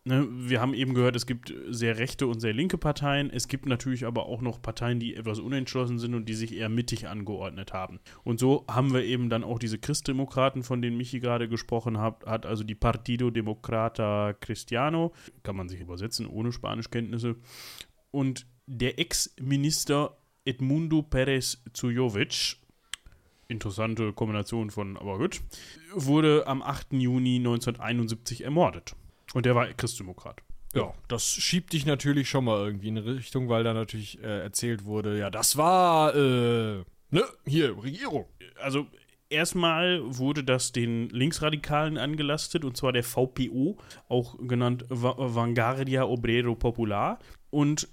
A: ne, wir haben eben gehört, es gibt sehr rechte und sehr linke Parteien. Es gibt natürlich aber auch noch Parteien, die etwas unentschlossen sind und die sich eher mittig angeordnet haben. Und so haben wir eben dann auch diese Christdemokraten, von denen Michi gerade gesprochen hat, hat also die Partido Democrata Cristiano, kann man sich übersetzen ohne Spanischkenntnisse. Und der Ex-Minister Edmundo Pérez Zujovic, interessante Kombination von, aber gut, wurde am 8. Juni 1971 ermordet. Und der war Christdemokrat.
B: Ja, das schiebt dich natürlich schon mal irgendwie in eine Richtung, weil da natürlich äh, erzählt wurde, ja, das war, äh, ne, hier, Regierung.
A: Also erstmal wurde das den Linksradikalen angelastet, und zwar der VPO, auch genannt Va Vanguardia Obrero Popular. Und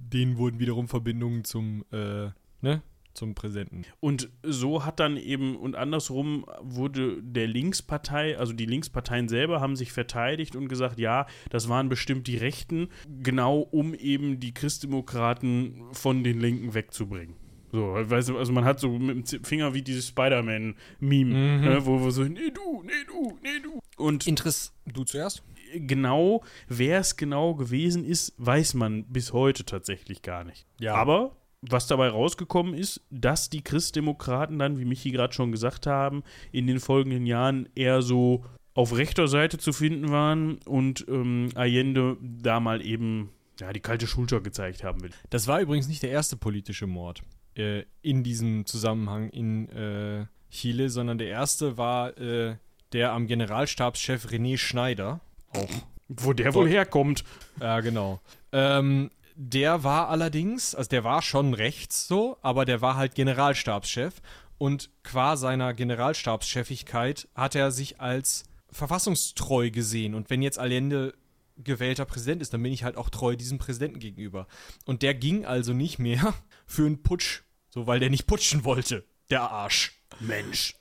B: denen wurden wiederum Verbindungen zum, äh, ne, zum Präsidenten.
A: Und so hat dann eben, und andersrum wurde der Linkspartei, also die Linksparteien selber haben sich verteidigt und gesagt, ja, das waren bestimmt die Rechten, genau um eben die Christdemokraten von den Linken wegzubringen. So, weißt du, also man hat so mit dem Finger wie dieses Spider-Man-Meme,
B: Mhm.
A: ne, wo wir so, nee du, nee du, nee du. Und
B: Interess. Du zuerst?
A: Genau, wer es genau gewesen ist, weiß man bis heute tatsächlich gar nicht.
B: Ja.
A: Aber was dabei rausgekommen ist, dass die Christdemokraten dann, wie Michi gerade schon gesagt haben, in den folgenden Jahren eher so auf rechter Seite zu finden waren und ähm, Allende da mal eben ja, die kalte Schulter gezeigt haben will.
B: Das war übrigens nicht der erste politische Mord äh, in diesem Zusammenhang in äh, Chile, sondern der erste war äh, der am Generalstabschef René Schneider. Auch.
A: Wo der wohl herkommt.
B: Ja, genau. Ähm, der war allerdings, also der war schon rechts so, aber der war halt Generalstabschef und qua seiner Generalstabschefigkeit hat er sich als verfassungstreu gesehen. Und wenn jetzt Allende gewählter Präsident ist, dann bin ich halt auch treu diesem Präsidenten gegenüber. Und der ging also nicht mehr (laughs) für einen Putsch, so weil der nicht putschen wollte, der Arsch.
A: Mensch.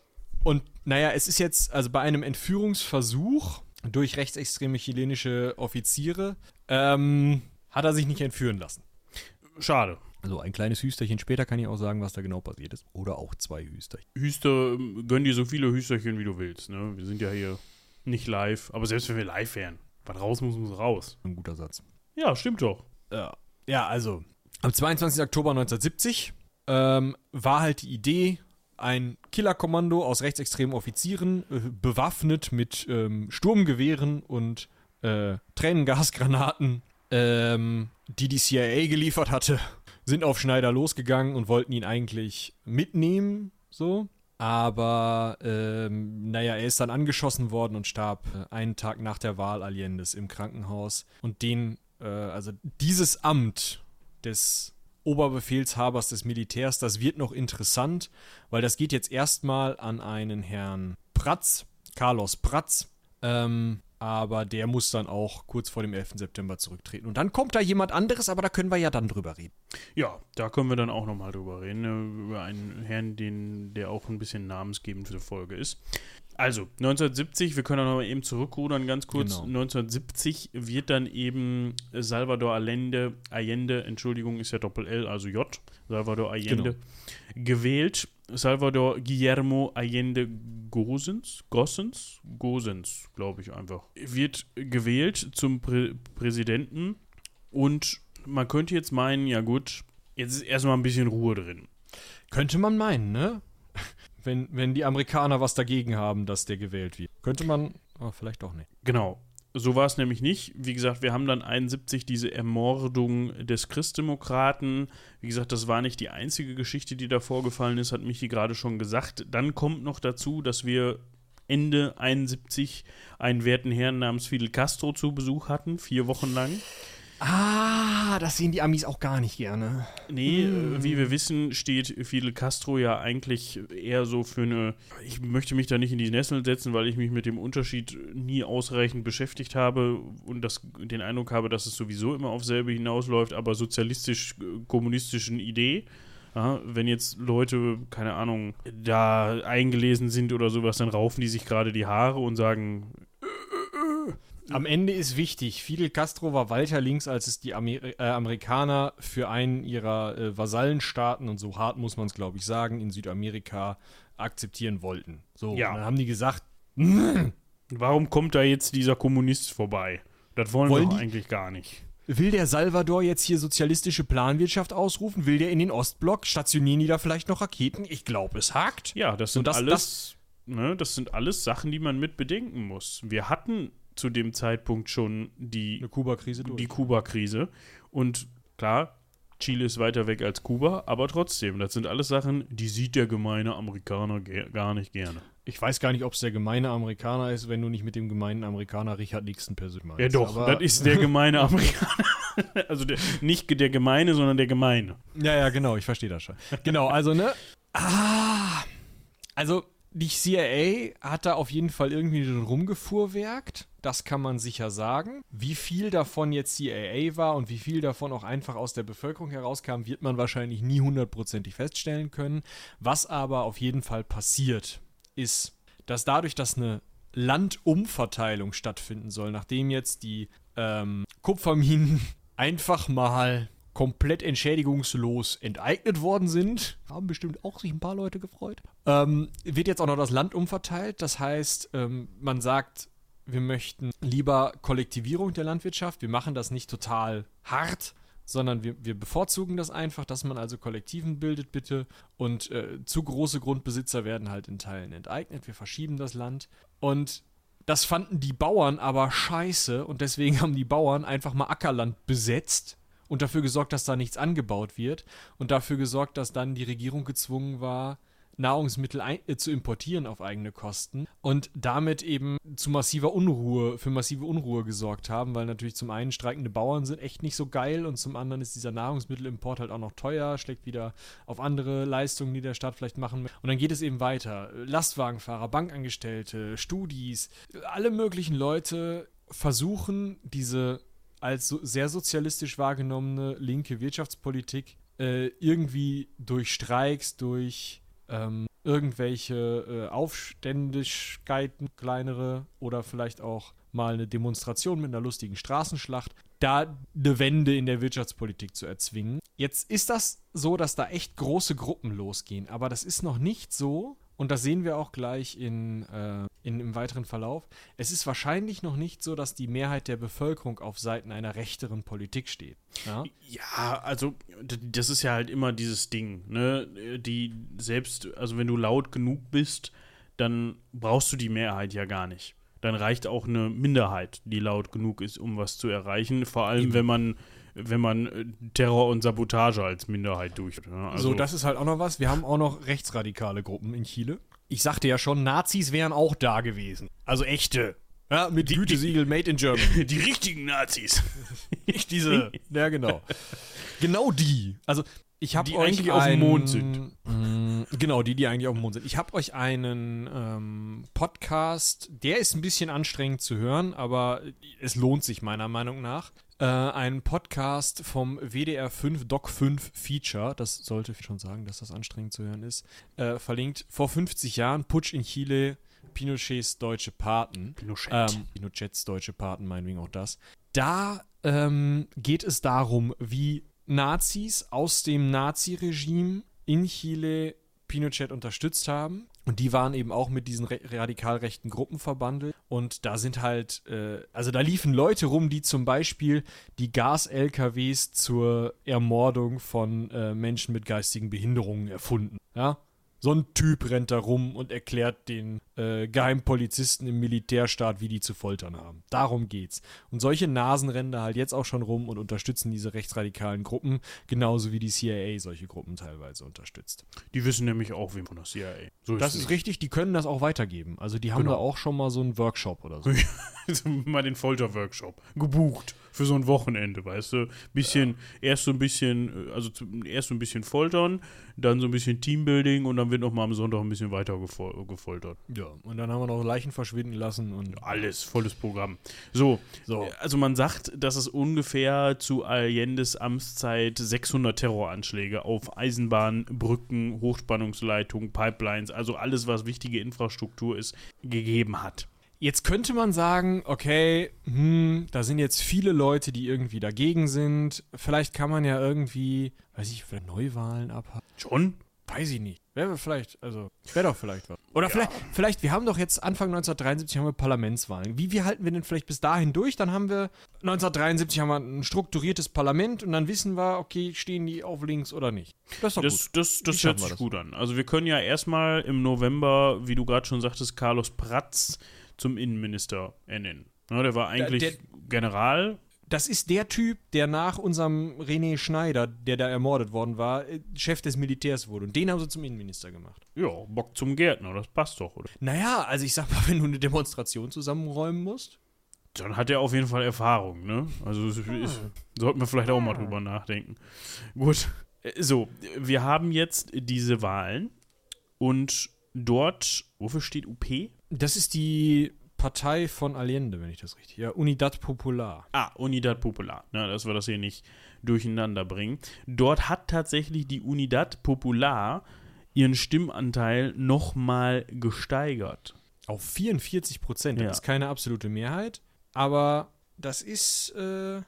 B: Und naja, es ist jetzt, also bei einem Entführungsversuch durch rechtsextreme chilenische Offiziere, ähm, hat er sich nicht entführen lassen.
A: Schade.
B: Also ein kleines Hüsterchen später kann ich auch sagen, was da genau passiert ist. Oder auch zwei Hüsterchen.
A: Hüster, ähm, gönn dir so viele Hüsterchen, wie du willst. Ne? Wir sind ja hier nicht live, aber selbst wenn wir live wären, was raus muss, muss raus.
B: Ein guter Satz.
A: Ja, stimmt doch.
B: Ja, ja also am 22. Oktober 1970 ähm, war halt die Idee, ein Killerkommando aus rechtsextremen Offizieren, äh, bewaffnet mit ähm, Sturmgewehren und äh, Tränengasgranaten, ähm, die die CIA geliefert hatte, sind auf Schneider losgegangen und wollten ihn eigentlich mitnehmen, so. Aber, ähm, naja, er ist dann angeschossen worden und starb äh, einen Tag nach der Wahl Allendes im Krankenhaus. Und den, äh, also dieses Amt des Oberbefehlshabers des Militärs, das wird noch interessant, weil das geht jetzt erstmal an einen Herrn Pratz, Carlos Pratz, ähm, aber der muss dann auch kurz vor dem 11. September zurücktreten. Und dann kommt da jemand anderes, aber da können wir ja dann drüber reden.
A: Ja, da können wir dann auch nochmal drüber reden, ne, über einen Herrn, den, der auch ein bisschen namensgebend für die Folge ist. Also, 1970, wir können auch noch mal eben zurückrudern, ganz kurz.
B: Genau.
A: 1970 wird dann eben Salvador Allende, Allende, Entschuldigung, ist ja Doppel-L, also J, Salvador Allende, gewählt. Salvador Guillermo Allende Gosens, Gossens, Gosens, glaube ich einfach, wird gewählt zum Prä Präsidenten und man könnte jetzt meinen, ja gut, jetzt ist erstmal ein bisschen Ruhe drin.
B: Könnte man meinen, ne? Wenn, wenn die Amerikaner was dagegen haben, dass der gewählt wird. Könnte man, aber vielleicht auch nicht.
A: Genau. So war es nämlich nicht. Wie gesagt, wir haben dann 71 diese Ermordung des Christdemokraten. Wie gesagt, das war nicht die einzige Geschichte, die da vorgefallen ist, hat Michi gerade schon gesagt. Dann kommt noch dazu, dass wir Ende 71 einen werten Herrn namens Fidel Castro zu Besuch hatten, vier Wochen lang.
B: Ah, das sehen die Amis auch gar nicht gerne.
A: Nee, äh, wie wir wissen, steht Fidel Castro ja eigentlich eher so für eine. Ich möchte mich da nicht in die Nesseln setzen, weil ich mich mit dem Unterschied nie ausreichend beschäftigt habe und das, den Eindruck habe, dass es sowieso immer auf selbe hinausläuft, aber sozialistisch-kommunistischen Idee. Ja, wenn jetzt Leute, keine Ahnung, da eingelesen sind oder sowas, dann raufen die sich gerade die Haare und sagen, äh, äh,
B: am Ende ist wichtig, Fidel Castro war weiter links, als es die Amer äh, Amerikaner für einen ihrer äh, Vasallenstaaten, und so hart muss man es, glaube ich, sagen, in Südamerika akzeptieren wollten. So,
A: Ja.
B: dann haben die gesagt,
A: Warum kommt da jetzt dieser Kommunist vorbei? Das wollen,
B: Wollen
A: wir eigentlich gar nicht.
B: will der Salvador jetzt hier sozialistische Planwirtschaft ausrufen? Will der in den Ostblock? Stationieren die da vielleicht noch Raketen? Ich glaube, es hakt.
A: Ja, das sind
B: das-
A: alles, ne, das sind alles Sachen, die man mit bedenken muss. Wir hatten zu dem Zeitpunkt schon die,
B: Kuba-Krise
A: die Kuba-Krise und klar, Chile ist weiter weg als Kuba, aber trotzdem, das sind alles Sachen, die sieht der gemeine Amerikaner ge gar nicht gerne.
B: Ich weiß gar nicht, ob es der gemeine Amerikaner ist, wenn du nicht mit dem gemeinen Amerikaner Richard Nixon persönlich meinst.
A: Ja doch,
B: Aber-
A: das ist der (laughs) gemeine Amerikaner. (laughs) also der, nicht der gemeine, sondern der gemeine.
B: Ja, ja, genau, ich verstehe das schon. Genau, also, ne? Ah, also die CIA hat da auf jeden Fall irgendwie rumgefuhrwerkt. Das kann man sicher sagen. Wie viel davon jetzt CIA war und wie viel davon auch einfach aus der Bevölkerung herauskam, wird man wahrscheinlich nie hundertprozentig feststellen können. Was aber auf jeden Fall passiert, ist, dass dadurch, dass eine Landumverteilung stattfinden soll, nachdem jetzt die ähm, Kupferminen (laughs) einfach mal komplett entschädigungslos enteignet worden sind, haben bestimmt auch sich ein paar Leute gefreut, ähm, wird jetzt auch noch das Land umverteilt. Das heißt, ähm, man sagt, wir möchten lieber Kollektivierung der Landwirtschaft. Wir machen das nicht total hart, sondern wir, wir bevorzugen das einfach, dass man also Kollektiven bildet, bitte. Und äh, zu große Grundbesitzer werden halt in Teilen enteignet. Wir verschieben das Land. Und das fanden die Bauern aber scheiße und deswegen (laughs) haben die Bauern einfach mal Ackerland besetzt und dafür gesorgt, dass da nichts angebaut wird und dafür gesorgt, dass dann die Regierung gezwungen war, Nahrungsmittel ein, äh, zu importieren auf eigene Kosten und damit eben zu massiver Unruhe, für massive Unruhe gesorgt haben, weil natürlich zum einen streikende Bauern sind echt nicht so geil und zum anderen ist dieser Nahrungsmittelimport halt auch noch teuer, schlägt wieder auf andere Leistungen, die der Staat vielleicht machen will. Und dann geht es eben weiter. Lastwagenfahrer, Bankangestellte, Studis, alle möglichen Leute versuchen diese als so sehr sozialistisch wahrgenommene linke Wirtschaftspolitik äh, irgendwie durch Streiks, durch ähm, irgendwelche äh, Aufständigkeiten, kleinere oder vielleicht auch mal eine Demonstration mit einer lustigen Straßenschlacht, da eine Wende in der Wirtschaftspolitik zu erzwingen. Jetzt ist das so, dass da echt große Gruppen losgehen, aber das ist noch nicht so, und das sehen wir auch gleich in, äh, in, im weiteren Verlauf. Es ist wahrscheinlich noch nicht so, dass die Mehrheit der Bevölkerung auf Seiten einer rechteren Politik steht. Ja?
A: Ja, also das ist ja halt immer dieses Ding, ne? Die selbst, also wenn du laut genug bist, dann brauchst du die Mehrheit ja gar nicht. Dann reicht auch eine Minderheit, die laut genug ist, um was zu erreichen. Vor allem, wenn man, wenn man äh, Terror und Sabotage als Minderheit durchführt. Ne? Also,
B: so, das ist halt auch noch was. Wir haben auch noch rechtsradikale Gruppen in Chile. Ich sagte ja schon, Nazis wären auch da gewesen. Also echte. Ja, mit Gütesiegel Made in Germany. (laughs)
A: die richtigen Nazis. (laughs)
B: Nicht diese. ja, genau. Genau die. Also, ich habe
A: Die
B: euch
A: eigentlich auf dem Mond sind.
B: Mm, Genau, die, die eigentlich auf dem Mond sind. Ich habe euch einen ähm, Podcast, der ist ein bisschen anstrengend zu hören, aber es lohnt sich meiner Meinung nach. Äh, ein Podcast vom WDR 5 Doc 5 Feature, das sollte schon sagen, dass das anstrengend zu hören ist, äh, verlinkt vor 50 Jahren Putsch in Chile, Pinochets deutsche Paten.
A: Pinochet.
B: Ähm, Pinochets deutsche Paten, meinetwegen auch das. Da ähm, geht es darum, wie Nazis aus dem Nazi-Regime in Chile Pinochet unterstützt haben. Und die waren eben auch mit diesen radikal rechten Gruppen verbandelt. Und da sind halt, äh, also da liefen Leute rum, die zum Beispiel die Gas-LKWs zur Ermordung von äh, Menschen mit geistigen Behinderungen erfunden. Ja, so ein Typ rennt da rum und erklärt den äh, Geheimpolizisten im Militärstaat, wie die zu foltern haben. Darum geht's. Und solche Nasen rennen da halt jetzt auch schon rum und unterstützen diese rechtsradikalen Gruppen, genauso wie die CIA solche Gruppen teilweise unterstützt.
A: die wissen nämlich auch, wie von der CIA. So
B: Das ist
A: nicht.
B: richtig, die können das auch weitergeben. Also die haben
A: Genau.
B: da auch schon mal so einen Workshop oder so. (laughs)
A: Mal den Folter-Workshop gebucht für so ein Wochenende, weißt du? Bisschen, erst so ein bisschen, äh, also erst so ein bisschen foltern, dann so ein bisschen Teambuilding und dann wird noch mal am Sonntag ein bisschen weiter gefol gefoltert.
B: Ja, und dann haben wir noch Leichen verschwinden lassen und
A: Alles, volles Programm. So,
B: So.
A: also man sagt, dass es ungefähr zu Allendes Amtszeit 600 Terroranschläge auf Eisenbahn, Brücken, Hochspannungsleitungen, Pipelines, also alles, was wichtige Infrastruktur ist, gegeben hat.
B: Jetzt könnte man sagen, okay, hm, da sind jetzt viele Leute, die irgendwie dagegen sind. Vielleicht kann man ja irgendwie, weiß ich, Neuwahlen abhalten.
A: Schon?
B: Weiß ich nicht. Wäre vielleicht, also, wäre doch vielleicht was. Oder vielleicht, vielleicht, wir haben doch jetzt Anfang 1973 haben wir Parlamentswahlen. Wie, wie halten wir denn vielleicht bis dahin durch? Dann haben wir 1973 haben wir ein strukturiertes Parlament und dann wissen wir, okay, stehen die auf links oder nicht. Das ist doch
A: Das,
B: gut.
A: das, das hört sich
B: das?
A: gut an. Also wir können ja erstmal im November, wie du gerade schon sagtest, Carlos Pratz zum Innenminister ernennen. Ja, der war eigentlich
B: der-
A: General.
B: Das ist der Typ, der nach unserem René Schneider, der da ermordet worden war, äh, Chef des Militärs wurde. Und den haben sie zum Innenminister gemacht.
A: Ja, Bock zum Gärtner, das passt doch, oder?
B: Naja, also ich sag mal, (laughs) wenn du eine Demonstration zusammenräumen musst.
A: Dann hat er auf jeden Fall Erfahrung, ne? Also es ist, sollten wir vielleicht auch mal drüber nachdenken. Gut, äh, so, wir haben jetzt diese Wahlen und dort, wofür steht UP?
B: Das ist die Partei von Allende, wenn ich das richtig. Ja, Unidad Popular.
A: Ah, Unidad Popular, ne, dass wir das hier nicht durcheinander bringen. Dort hat tatsächlich die Unidad Popular ihren Stimmanteil nochmal gesteigert.
B: Auf 44 Prozent.
A: Ja.
B: Das ist keine absolute Mehrheit, aber das ist, äh, ja,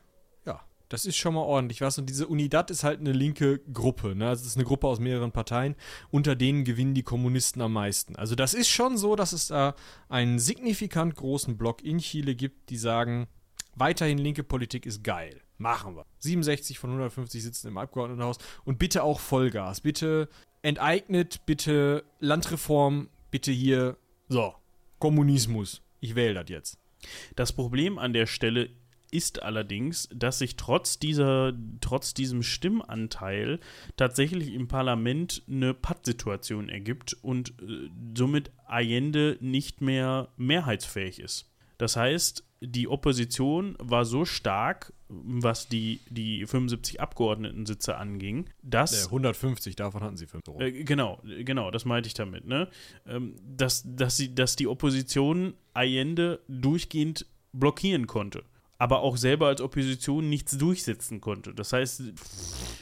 B: das ist schon mal ordentlich was. Und diese Unidad ist halt eine linke Gruppe. Ne? Also es ist eine Gruppe aus mehreren Parteien. Unter denen gewinnen die Kommunisten am meisten. Also das ist schon so, dass es da einen signifikant großen Block in Chile gibt, die sagen, weiterhin linke Politik ist geil. Machen wir. 67 von 150 sitzen im Abgeordnetenhaus. Und bitte auch Vollgas. Bitte enteignet, bitte Landreform, bitte hier, so, Kommunismus. Ich wähle das jetzt.
A: Das Problem an der Stelle ist allerdings, dass sich trotz dieser, trotz diesem Stimmanteil tatsächlich im Parlament eine Pattsituation ergibt und äh, somit Allende nicht mehr mehrheitsfähig ist. Das heißt, die Opposition war so stark, was die, die 75 Abgeordnetensitze anging, dass
B: 150, davon hatten sie 5
A: äh, genau, genau, das meinte ich damit, ne? Ähm, dass, dass, sie, dass die Opposition Allende durchgehend blockieren konnte. Aber auch selber als Opposition nichts durchsetzen konnte. Das heißt,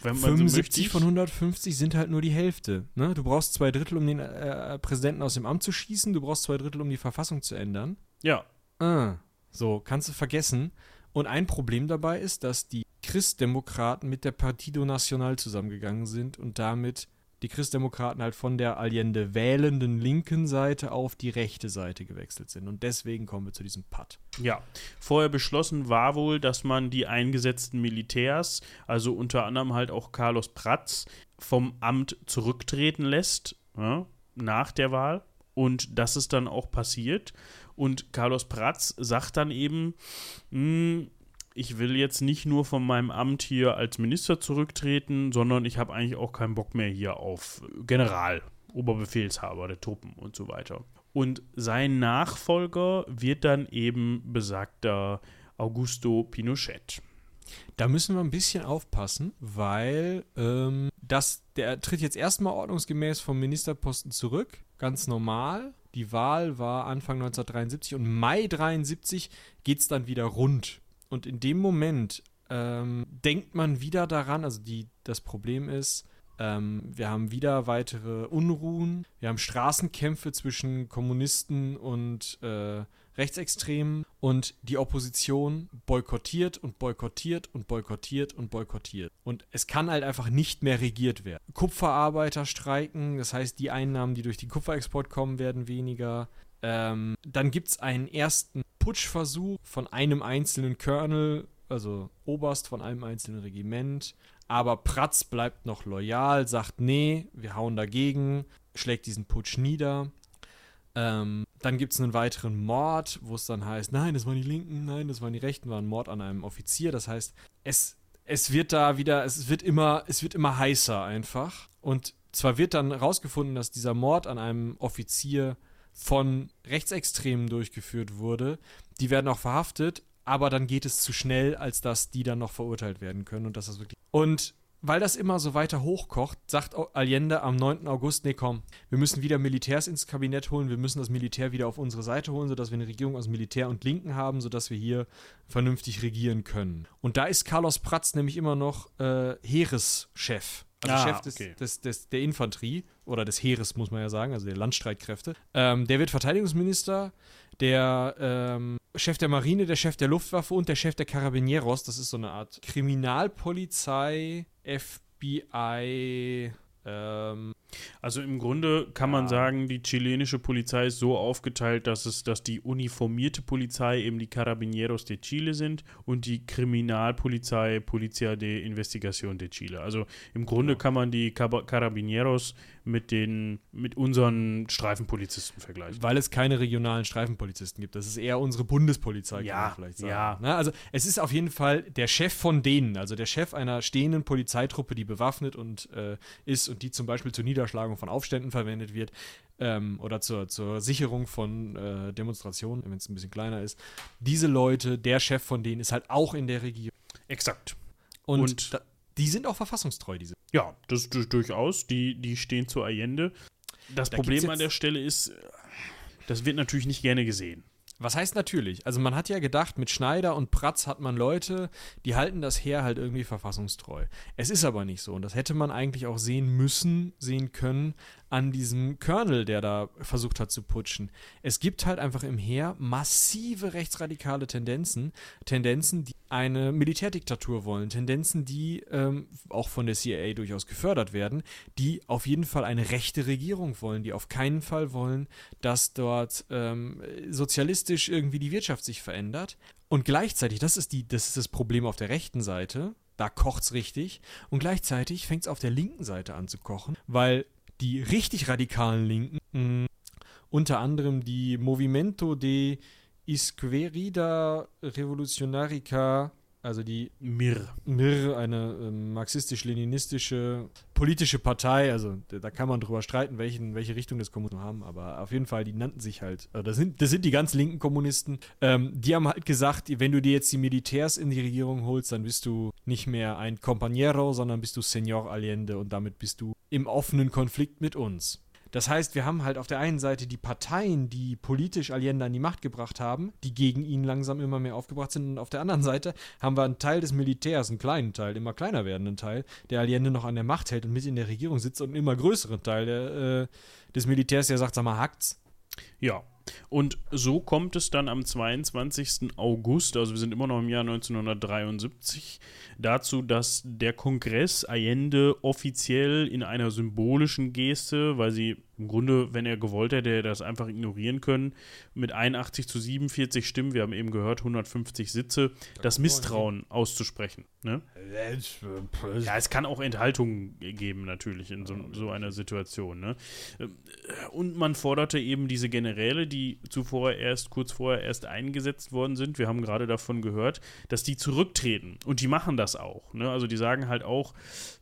A: wenn man so
B: 75
A: möchte,
B: von 150 sind halt nur die Hälfte. Ne? Du brauchst zwei Drittel, um den äh, Präsidenten aus dem Amt zu schießen. Du brauchst zwei Drittel, um die Verfassung zu ändern.
A: Ja,
B: Ah, so, kannst du vergessen. Und ein Problem dabei ist, dass die Christdemokraten mit der Partido Nacional zusammengegangen sind und damit die Christdemokraten halt von der Allende wählenden linken Seite auf die rechte Seite gewechselt sind. Und deswegen kommen wir zu diesem Patt.
A: Ja, vorher beschlossen war wohl, dass man die eingesetzten Militärs, also unter anderem halt auch Carlos Pratz, vom Amt zurücktreten lässt, ja, nach der Wahl. Und das ist dann auch passiert. Und Carlos Pratz sagt dann eben, "Hm, ich will jetzt nicht nur von meinem Amt hier als Minister zurücktreten, sondern ich habe eigentlich auch keinen Bock mehr hier auf General, Oberbefehlshaber der Truppen und so weiter. Und sein Nachfolger wird dann eben besagter Augusto Pinochet.
B: Da müssen wir ein bisschen aufpassen, weil ähm, das, der tritt jetzt erstmal ordnungsgemäß vom Ministerposten zurück, ganz normal. Die Wahl war Anfang 1973 und Mai 73 geht es dann wieder rund. Und in dem Moment ähm, denkt man wieder daran, also die, das Problem ist, ähm, wir haben wieder weitere Unruhen, wir haben Straßenkämpfe zwischen Kommunisten und äh, Rechtsextremen und die Opposition boykottiert und boykottiert und boykottiert und boykottiert. Und es kann halt einfach nicht mehr regiert werden. Kupferarbeiter streiken, das heißt, die Einnahmen, die durch den Kupferexport kommen, werden weniger. Ähm, dann gibt es einen ersten Putschversuch von einem einzelnen Colonel, also Oberst von einem einzelnen Regiment. Aber Pratz bleibt noch loyal, sagt, nee, wir hauen dagegen, schlägt diesen Putsch nieder. Ähm, dann gibt es einen weiteren Mord, wo es dann heißt, nein, das waren die Linken, nein, das waren die Rechten, war ein Mord an einem Offizier. Das heißt, es, es wird da wieder, es wird immer, es wird immer heißer einfach. Und zwar wird dann rausgefunden, dass dieser Mord an einem Offizier von Rechtsextremen durchgeführt wurde. Die werden auch verhaftet, aber dann geht es zu schnell, als dass die dann noch verurteilt werden können und dass das wirklich. Und weil das immer so weiter hochkocht, sagt Allende am 9. August, nee komm, wir müssen wieder Militärs ins Kabinett holen, wir müssen das Militär wieder auf unsere Seite holen, sodass wir eine Regierung aus Militär und Linken haben, sodass wir hier vernünftig regieren können. Und da ist Carlos Pratz nämlich immer noch äh, Heereschef. Also
A: Ah,
B: Chef des,
A: okay.
B: des, des, der Infanterie oder des Heeres, muss man ja sagen, also der Landstreitkräfte. Ähm, der wird Verteidigungsminister, der ähm, Chef der Marine, der Chef der Luftwaffe und der Chef der Carabineros. Das ist so eine Art Kriminalpolizei, FBI. Ähm,
A: Also im Grunde kann man sagen, die chilenische Polizei ist so aufgeteilt, dass es, dass die uniformierte Polizei eben die Carabineros de Chile sind und die Kriminalpolizei Polizia de Investigación de Chile. Also im Grunde kann man die Carabineros mit den mit unseren Streifenpolizisten vergleichen.
B: weil es keine regionalen Streifenpolizisten gibt. Das ist eher unsere Bundespolizei,
A: Ja,
B: kann man vielleicht sagen.
A: ja.
B: Na, also es ist auf jeden Fall der Chef von denen, also der Chef einer stehenden Polizeitruppe, die bewaffnet und äh, ist und die zum Beispiel zur Niederschlagung von Aufständen verwendet wird ähm, oder zur, zur Sicherung von äh, Demonstrationen, wenn es ein bisschen kleiner ist. Diese Leute, der Chef von denen ist halt auch in der Regierung.
A: Exakt.
B: Und,
A: Und-
B: da, die sind auch verfassungstreu, diese.
A: Ja, das du- durchaus. Die, die stehen zu Allende. Das
B: Da
A: Problem an der Stelle ist, das wird natürlich nicht gerne gesehen.
B: Was heißt natürlich? Also man hat ja gedacht, mit Schneider und Pratz hat man Leute, die halten das Heer halt irgendwie verfassungstreu. Es ist aber nicht so und das hätte man eigentlich auch sehen müssen, sehen können an diesem Colonel, der da versucht hat zu putschen. Es gibt halt einfach im Heer massive rechtsradikale Tendenzen, Tendenzen, die eine Militärdiktatur wollen, Tendenzen, die ähm, auch von der CIA durchaus gefördert werden, die auf jeden Fall eine rechte Regierung wollen, die auf keinen Fall wollen, dass dort ähm, sozialistisch irgendwie die Wirtschaft sich verändert. Und gleichzeitig, das ist, die, das ist das Problem auf der rechten Seite, da kocht's richtig. Und gleichzeitig fängt es auf der linken Seite an zu kochen, weil die richtig radikalen Linken, unter anderem die Movimento de Izquierda Revolucionarica, also die
A: Mir.
B: MIR, eine ähm, marxistisch-leninistische politische Partei, also da, kann man drüber streiten, welchen, welche Richtung das Kommunismus haben, aber auf jeden Fall, die nannten sich halt, äh, das, sind, das sind die ganz linken Kommunisten, ähm, die haben halt gesagt, wenn du dir jetzt die Militärs in die Regierung holst, dann bist du nicht mehr ein Compañero, sondern bist du Senor Allende und damit bist du im offenen Konflikt mit uns. Das heißt, wir haben halt auf der einen Seite die Parteien, die politisch Allende an die Macht gebracht haben, die gegen ihn langsam immer mehr aufgebracht sind. Und auf der anderen Seite haben wir einen Teil des Militärs, einen kleinen Teil, immer kleiner werdenden Teil, der Allende noch an der Macht hält und mit in der Regierung sitzt und einen immer größeren Teil der, äh, des Militärs, der sagt, sag mal, hackt's.
A: Ja. Und so kommt es dann am 22. August, also wir sind immer noch im Jahr 1973, dazu, dass der Kongress Allende offiziell in einer symbolischen Geste, weil sie im Grunde, wenn er gewollt hätte, hätte er das einfach ignorieren können, mit 81 zu 47 Stimmen, wir haben eben gehört, 150 Sitze, das Misstrauen auszusprechen. Ne? Ja, es kann auch Enthaltungen geben, natürlich, in so, so einer Situation. Ne? Und man forderte eben diese Generäle, die zuvor erst, kurz vorher erst eingesetzt worden sind, wir haben gerade davon gehört, dass die zurücktreten. Und die machen das auch. Ne? Also die sagen halt auch,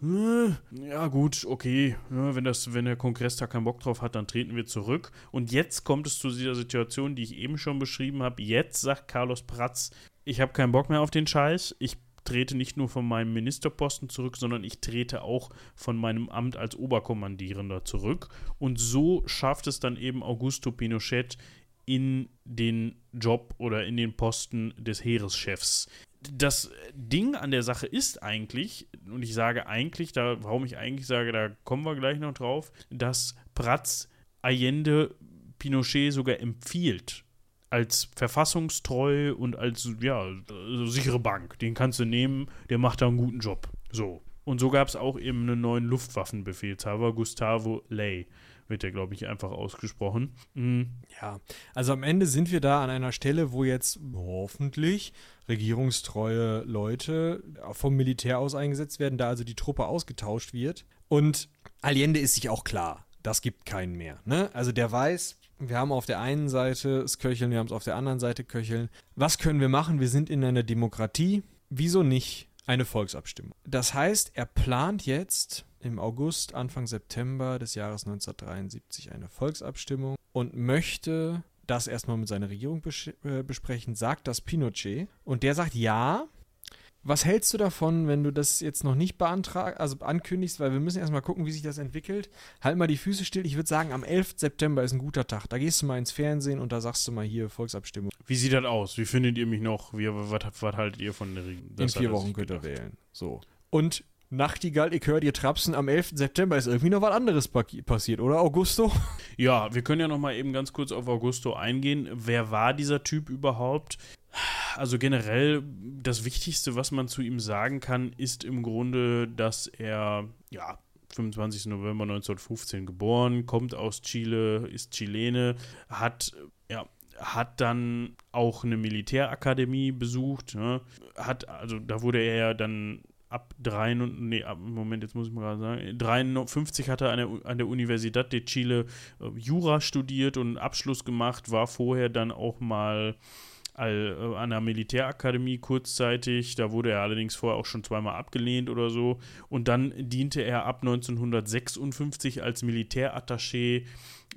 A: äh, ja gut, okay, ja, wenn, das, wenn der Kongress da keinen Bock drauf hat, dann treten wir zurück. Und jetzt kommt es zu dieser Situation, die ich eben schon beschrieben habe. Jetzt sagt Carlos Pratz, ich habe keinen Bock mehr auf den Scheiß. Ich trete nicht nur von meinem Ministerposten zurück, sondern ich trete auch von meinem Amt als Oberkommandierender zurück. Und so schafft es dann eben Augusto Pinochet in den Job oder in den Posten des Heereschefs. Das Ding an der Sache ist eigentlich, und ich sage eigentlich, da, warum ich eigentlich sage, da kommen wir gleich noch drauf, dass Pratz Allende Pinochet sogar empfiehlt als verfassungstreu und als ja, also sichere Bank. Den kannst du nehmen, der macht da einen guten Job. So. Und so gab es auch eben einen neuen Luftwaffenbefehlshaber, Gustavo Ley, wird der, glaube ich, einfach ausgesprochen. Mhm.
B: Ja, also am Ende sind wir da an einer Stelle, wo jetzt hoffentlich regierungstreue Leute vom Militär aus eingesetzt werden, da also die Truppe ausgetauscht wird. Und Allende ist sich auch klar, das gibt keinen mehr. Ne? Also der weiß, wir haben auf der einen Seite das Köcheln, wir haben es auf der anderen Seite Köcheln. Was können wir machen? Wir sind in einer Demokratie. Wieso nicht eine Volksabstimmung? Das heißt, er plant jetzt im August, Anfang September des Jahres 1973 eine Volksabstimmung und möchte das erstmal mit seiner Regierung äh, besprechen, sagt das Pinochet und der sagt, ja, Was hältst du davon, wenn du das jetzt noch nicht beantragst, also ankündigst, weil wir müssen erstmal gucken, wie sich das entwickelt. Halt mal die Füße still. Ich würde sagen, am 11. September ist ein guter Tag. Da gehst du mal ins Fernsehen und da sagst du mal hier Volksabstimmung.
A: Wie sieht das aus? Wie findet ihr mich noch? Was haltet ihr von der Regierung?
B: In vier Wochen könnt ihr wählen. So. Und Nachtigall, ich höre dir trapsen, am 11. September ist irgendwie noch was anderes passiert, oder Augusto?
A: Ja, wir können ja noch mal eben ganz kurz auf Augusto eingehen. Wer war dieser Typ überhaupt? Also generell, das Wichtigste, was man zu ihm sagen kann, ist im Grunde, dass er, ja, 25. November 1915 geboren, kommt aus Chile, ist Chilene, hat, ja, hat dann auch eine Militärakademie besucht, ne? hat, also da wurde er ja dann ab 3, nee, ab, Moment, jetzt muss ich mal gerade sagen, 53 hat er an der, an der Universidad de Chile äh, Jura studiert und einen Abschluss gemacht, war vorher dann auch mal äh, an der Militärakademie kurzzeitig. Da wurde er allerdings vorher auch schon zweimal abgelehnt oder so. Und dann diente er ab 1956 als Militärattaché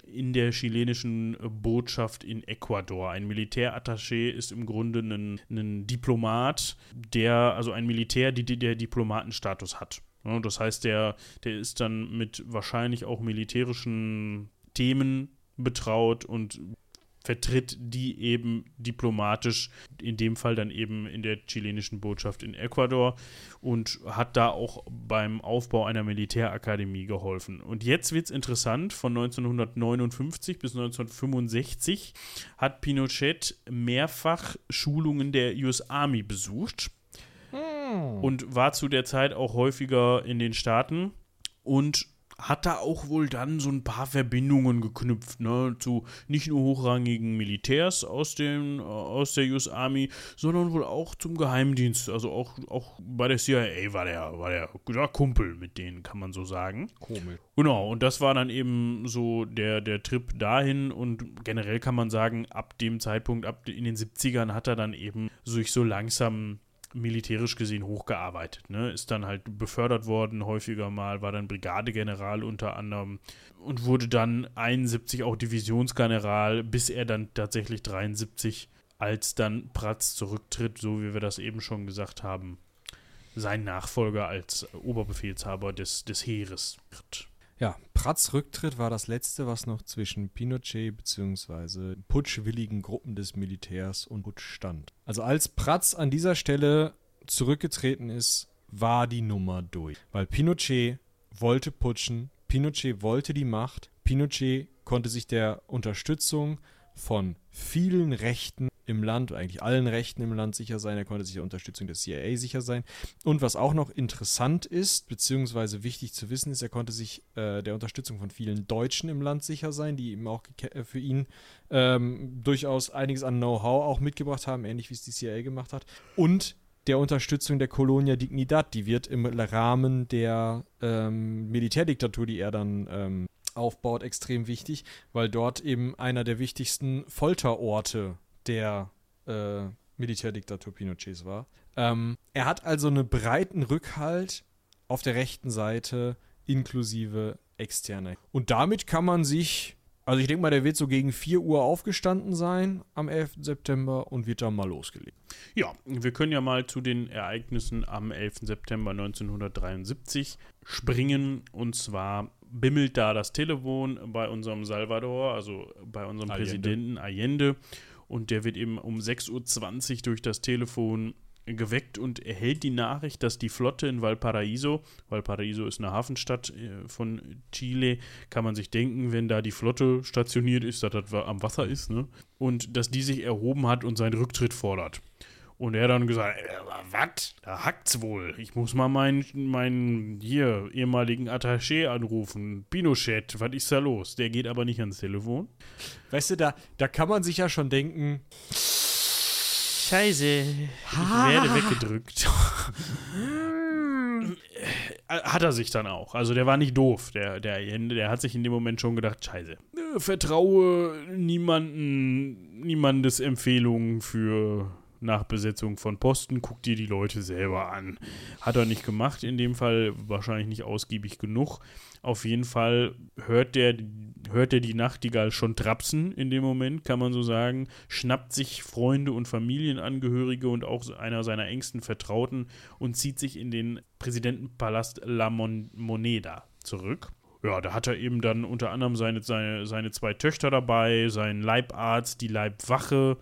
A: in der chilenischen Botschaft in Ecuador. Ein Militärattaché ist im Grunde ein, ein Diplomat, der, also ein Militär, die, der Diplomatenstatus hat. das heißt, der, der ist dann mit wahrscheinlich auch militärischen Themen betraut und vertritt die eben diplomatisch, in dem Fall dann eben in der chilenischen Botschaft in Ecuador und hat da auch beim Aufbau einer Militärakademie geholfen. Und jetzt wird es interessant, von 1959 bis 1965 hat Pinochet mehrfach Schulungen der US Army besucht hm. und war zu der Zeit auch häufiger in den Staaten und hat da auch wohl dann so ein paar Verbindungen geknüpft, ne, zu nicht nur hochrangigen Militärs aus, dem, aus der US Army, sondern wohl auch zum Geheimdienst. Also auch, auch bei der CIA war der, war der ja, Kumpel mit denen, kann man so sagen.
B: Komisch.
A: Genau, und das war dann eben so der, der Trip dahin und generell kann man sagen, ab dem Zeitpunkt, ab in den 70ern hat er dann eben sich so langsam militärisch gesehen hochgearbeitet. Ne? Ist dann halt befördert worden, häufiger mal, war dann Brigadegeneral unter anderem und wurde dann 71 auch Divisionsgeneral, bis er dann tatsächlich 73, als dann Pratz zurücktritt, so wie wir das eben schon gesagt haben, sein Nachfolger als Oberbefehlshaber des, des Heeres wird.
B: Ja, Pratz Rücktritt war das letzte, was noch zwischen Pinochet bzw. putschwilligen Gruppen des Militärs und Putsch stand. Also als Pratz an dieser Stelle zurückgetreten ist, war die Nummer durch. Weil Pinochet wollte putschen, Pinochet wollte die Macht, Pinochet konnte sich der Unterstützung von vielen Rechten im Land, eigentlich allen Rechten im Land sicher sein. Er konnte sich der Unterstützung der CIA sicher sein. Und was auch noch interessant ist, beziehungsweise wichtig zu wissen ist, er konnte sich äh, der Unterstützung von vielen Deutschen im Land sicher sein, die ihm auch äh, für ihn ähm, durchaus einiges an Know-how auch mitgebracht haben, ähnlich wie es die CIA gemacht hat. Und der Unterstützung der Colonia Dignidad, die wird im Rahmen der ähm, Militärdiktatur, die er dann ähm, aufbaut, extrem wichtig, weil dort eben einer der wichtigsten Folterorte der äh, Militärdiktatur Pinochets war. Ähm, er hat also einen breiten Rückhalt auf der rechten Seite inklusive externe. Und damit kann man sich, also ich denke mal, der wird so gegen 4 Uhr aufgestanden sein am 11. September und wird dann mal losgelegt.
A: Ja, wir können ja mal zu den Ereignissen am 11. September 1973 springen. Und zwar bimmelt da das Telefon bei unserem Salvador, also bei unserem Allende. Präsidenten Allende. Und der wird eben um 6.20 Uhr durch das Telefon geweckt und erhält die Nachricht, dass die Flotte in Valparaiso, Valparaiso ist eine Hafenstadt äh, von Chile, kann man sich denken, wenn da die Flotte stationiert ist, dass das am Wasser ist, ne? Und dass die sich erhoben hat und seinen Rücktritt fordert. Und er dann gesagt, äh, was? Da hackt's wohl. Ich muss mal meinen, meinen hier ehemaligen Attaché anrufen. Pinochet, was ist da los? Der geht aber nicht ans Telefon.
B: Weißt du, da, da kann man sich ja schon denken.
A: Scheiße. Ich werde weggedrückt. (laughs) hat er sich dann auch. Also der war nicht doof, der, der, der hat sich in dem Moment schon gedacht, scheiße. Vertraue niemanden, niemandes Empfehlungen für nach Besetzung von Posten, guck dir die Leute selber an. Hat er nicht gemacht, in dem Fall wahrscheinlich nicht ausgiebig genug. Auf jeden Fall hört der, hört der die Nachtigall schon trapsen in dem Moment, kann man so sagen, schnappt sich Freunde und Familienangehörige und auch einer seiner engsten Vertrauten und zieht sich in den Präsidentenpalast La Mon Moneda zurück. Ja, da hat er eben dann unter anderem seine, seine, seine zwei Töchter dabei, seinen Leibarzt, die Leibwache,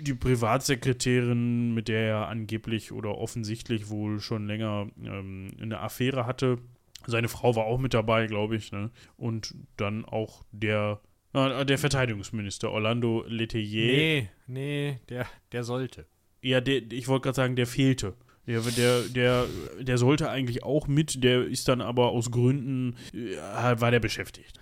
A: die Privatsekretärin, mit der er angeblich oder offensichtlich wohl schon länger ähm, eine Affäre hatte. Seine Frau war auch mit dabei, glaube ich. Ne? Und dann auch der, äh, der Verteidigungsminister Orlando Letelier.
B: Nee, nee, der, der sollte.
A: Ja, der, ich wollte gerade sagen, der fehlte. Der, der, der, der sollte eigentlich auch mit, der ist dann aber aus Gründen, äh, war der beschäftigt.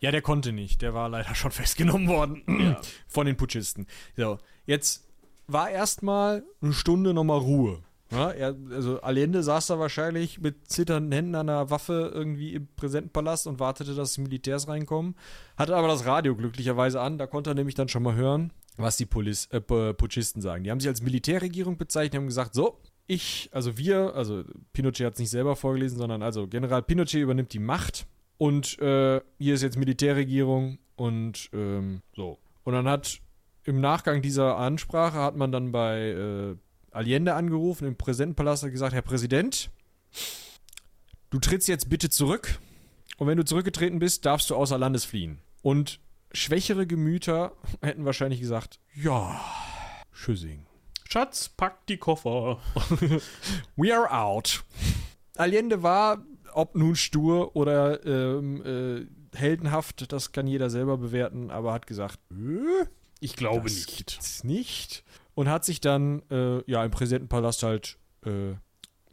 B: Ja, der konnte nicht. Der war leider schon festgenommen worden
A: Ja.
B: von den Putschisten. So, jetzt war erstmal eine Stunde nochmal Ruhe. Ja, er, also Allende saß da wahrscheinlich mit zitternden Händen an der Waffe irgendwie im Präsidentenpalast und wartete, dass die Militärs reinkommen. Hatte aber das Radio glücklicherweise an, da konnte er nämlich dann schon mal hören, was die Polis, äh, Pu- Putschisten sagen. Die haben sich als Militärregierung bezeichnet, haben gesagt, so, ich, also wir, also Pinochet hat es nicht selber vorgelesen, sondern also General Pinochet übernimmt die Macht und äh, hier ist jetzt Militärregierung und ähm, so. Und dann hat im Nachgang dieser Ansprache hat man dann bei äh, Allende angerufen im Präsidentenpalast und gesagt, Herr Präsident, du trittst jetzt bitte zurück und wenn du zurückgetreten bist, darfst du außer Landes fliehen. Und schwächere Gemüter (laughs) hätten wahrscheinlich gesagt, ja, Schüssing.
A: Schatz, pack die Koffer. (laughs)
B: We are out. Allende war, ob nun stur oder ähm, äh, heldenhaft, das kann jeder selber bewerten, aber hat gesagt, äh,
A: Ich glaube
B: das
A: nicht.
B: gibt's nicht. Und hat sich dann äh, ja im Präsidentenpalast halt äh,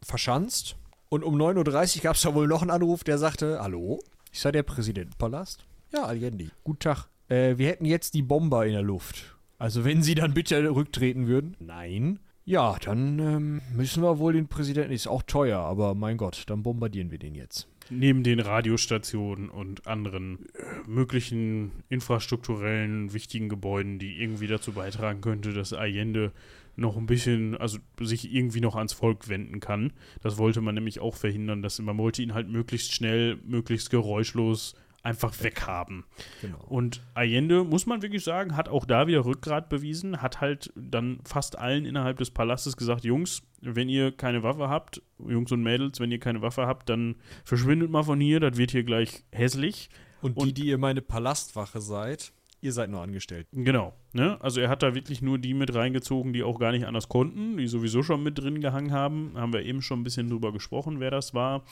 B: verschanzt. Und um 9.30 Uhr gab es da wohl noch einen Anruf, der sagte: Hallo, ist da der Präsidentenpalast? Ja, Allende. Guten Tag. Äh, wir hätten jetzt die Bomber in der Luft. Also, wenn Sie dann bitte rücktreten würden? Nein. Ja, dann ähm, müssen wir wohl den Präsidenten. Ist auch teuer, aber mein Gott, dann bombardieren wir den jetzt.
A: Neben den Radiostationen und anderen äh, möglichen infrastrukturellen wichtigen Gebäuden, die irgendwie dazu beitragen könnte, dass Allende noch ein bisschen, also sich irgendwie noch ans Volk wenden kann. Das wollte man nämlich auch verhindern, dass man wollte ihn halt möglichst schnell, möglichst geräuschlos einfach weghaben.
B: Genau.
A: Und Allende, muss man wirklich sagen, hat auch da wieder Rückgrat bewiesen, hat halt dann fast allen innerhalb des Palastes gesagt, Jungs, wenn ihr keine Waffe habt, Jungs und Mädels, wenn ihr keine Waffe habt, dann verschwindet mal von hier, das wird hier gleich hässlich.
B: Und, die,
A: Und-
B: die ihr meine Palastwache seid, ihr seid nur angestellt.
A: Genau, ne? Also er hat da wirklich nur die mit reingezogen, die auch gar nicht anders konnten, die sowieso schon mit drin gehangen haben. Haben wir eben schon ein bisschen drüber gesprochen, wer das war.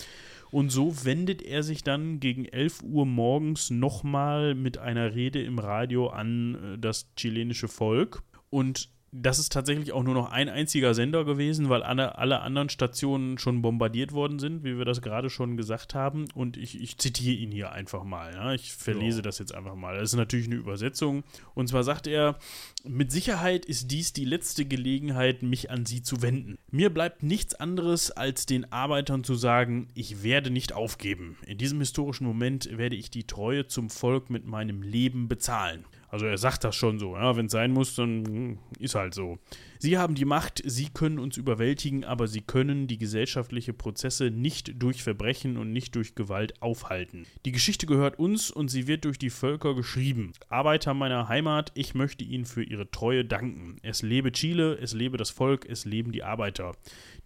A: Und so wendet er sich dann gegen 11 Uhr morgens nochmal mit einer Rede im Radio an äh, das chilenische Volk. Und das ist tatsächlich auch nur noch ein einziger Sender gewesen, weil alle, alle anderen Stationen schon bombardiert worden sind, wie wir das gerade schon gesagt haben. Und ich, ich zitiere ihn hier einfach mal. Ja? Ich verlese
B: Ja.
A: das jetzt einfach mal. Das ist natürlich eine Übersetzung. Und zwar sagt er, mit Sicherheit ist dies die letzte Gelegenheit, mich an Sie zu wenden. Mir bleibt nichts anderes, als den Arbeitern zu sagen, ich werde nicht aufgeben. In diesem historischen Moment werde ich die Treue zum Volk mit meinem Leben bezahlen. Also er sagt das schon so, ja, wenn es sein muss, dann ist halt so. Sie haben die Macht, sie können uns überwältigen, aber sie können die gesellschaftliche Prozesse nicht durch Verbrechen und nicht durch Gewalt aufhalten. Die Geschichte gehört uns und sie wird durch die Völker geschrieben. Arbeiter meiner Heimat, ich möchte Ihnen für Ihre Treue danken. Es lebe Chile, es lebe das Volk, es leben die Arbeiter.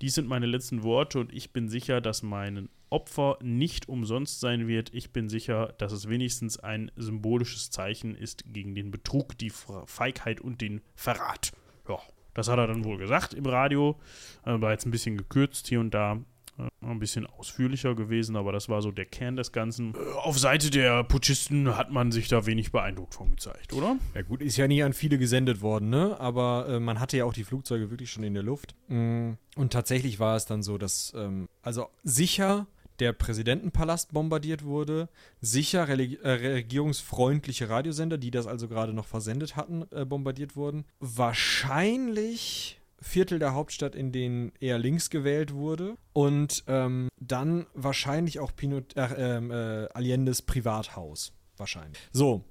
A: Dies sind meine letzten Worte und ich bin sicher, dass mein Opfer nicht umsonst sein wird. Ich bin sicher, dass es wenigstens ein symbolisches Zeichen ist gegen den Betrug, die Fe- Feigheit und den Verrat. Ja, das hat er dann wohl gesagt im Radio. Äh, War jetzt ein bisschen gekürzt hier und da. äh, Ein bisschen ausführlicher gewesen, aber das war so der Kern des Ganzen. Äh, Auf Seite der Putschisten hat man sich da wenig beeindruckt von gezeigt, oder?
B: Ja gut, ist ja nie an viele gesendet worden, ne? Aber äh, man hatte ja auch die Flugzeuge wirklich schon in der Luft. Mm, Und tatsächlich war es dann so, dass ähm, also sicher der Präsidentenpalast bombardiert wurde, sicher äh, regierungsfreundliche Radiosender, die das also gerade noch versendet hatten, äh, bombardiert wurden. Wahrscheinlich Viertel der Hauptstadt, in denen eher links gewählt wurde. Und ähm, dann wahrscheinlich auch Pinot, äh, ähm, äh, Allendes Privathaus. Wahrscheinlich. So,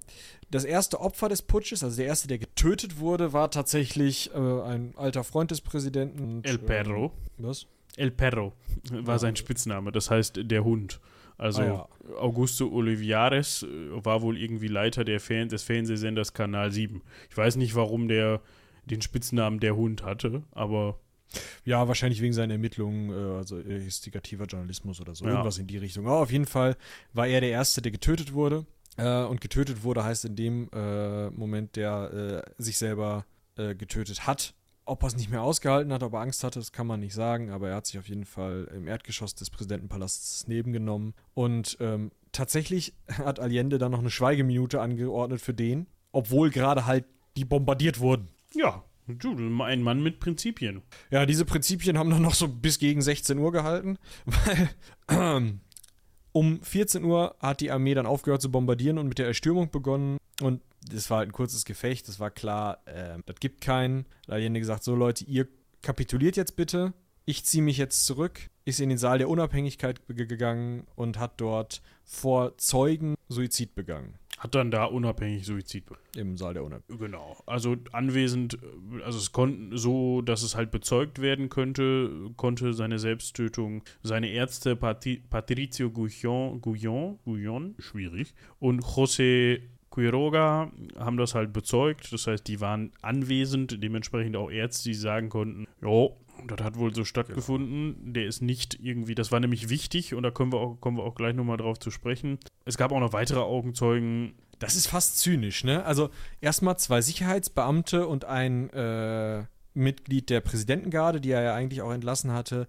B: das erste Opfer des Putsches, also der erste, der getötet wurde, war tatsächlich äh, ein alter Freund des Präsidenten.
A: El Perro.
B: Äh, was?
A: El Perro (laughs) war sein Spitzname, das heißt der Hund. Also
B: Ah, ja.
A: Augusto Olivares äh, war wohl irgendwie Leiter der Fan des Fernsehsenders Kanal 7. Ich weiß nicht, warum der den Spitznamen der Hund hatte, aber
B: Ja, wahrscheinlich wegen seiner Ermittlungen, äh, also investigativer Journalismus oder so,
A: Ja.
B: irgendwas in die Richtung. Aber auf jeden Fall war er der Erste, der getötet wurde. Äh, und getötet wurde heißt in dem äh, Moment, der äh, sich selber äh, getötet hat. Ob er es nicht mehr ausgehalten hat, ob er Angst hatte, das kann man nicht sagen, aber er hat sich auf jeden Fall im Erdgeschoss des Präsidentenpalasts das Leben genommen. Und ähm, tatsächlich (laughs) hat Allende dann noch eine Schweigeminute angeordnet für den, obwohl gerade halt die bombardiert wurden.
A: ja, du, ein Mann mit Prinzipien.
B: Ja, diese Prinzipien haben dann noch so bis gegen 16 Uhr gehalten, weil ähm, (clears throat) um 14 Uhr hat die Armee dann aufgehört zu bombardieren und mit der Erstürmung begonnen. Und das war halt ein kurzes Gefecht, das war klar, ähm, das gibt keinen. Da hat Allende gesagt, so Leute, ihr kapituliert jetzt bitte. Ich ziehe mich jetzt zurück, ist in den Saal der Unabhängigkeit ge- gegangen und hat dort vor Zeugen Suizid begangen.
A: Hat dann da unabhängig Suizid be-
B: Im Saal der Unabhängigkeit.
A: Genau. Also anwesend, äh, also es konnten so, dass es halt bezeugt werden könnte, konnte seine Selbsttötung seine Ärzte Pati Patricio Guillon, Guillon, Guillon, schwierig, und José Quiroga haben das halt bezeugt. Das heißt, die waren anwesend, dementsprechend auch Ärzte, die sagen konnten, jo, das hat wohl so stattgefunden. Der ist nicht irgendwie, das war nämlich wichtig und da kommen wir auch, kommen wir auch gleich nochmal drauf zu sprechen. Es gab auch noch weitere Augenzeugen,
B: Das ist fast zynisch, ne? Also erstmal zwei Sicherheitsbeamte und ein äh, Mitglied der Präsidentengarde, die er ja eigentlich auch entlassen hatte,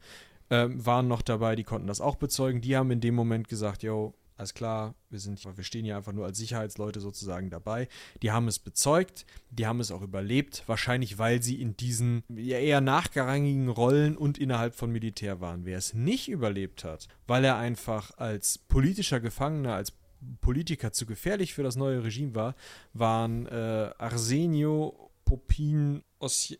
B: ähm, waren noch dabei, die konnten das auch bezeugen. Die haben in dem Moment gesagt, yo, alles klar, wir sind, wir stehen hier einfach nur als Sicherheitsleute sozusagen dabei. Die haben es bezeugt, die haben es auch überlebt, wahrscheinlich weil sie in diesen eher nachgerangigen Rollen und innerhalb von Militär waren. Wer es nicht überlebt hat, weil er einfach als politischer Gefangener, als Politiker zu gefährlich für das neue Regime war, waren äh, Arsenio Popin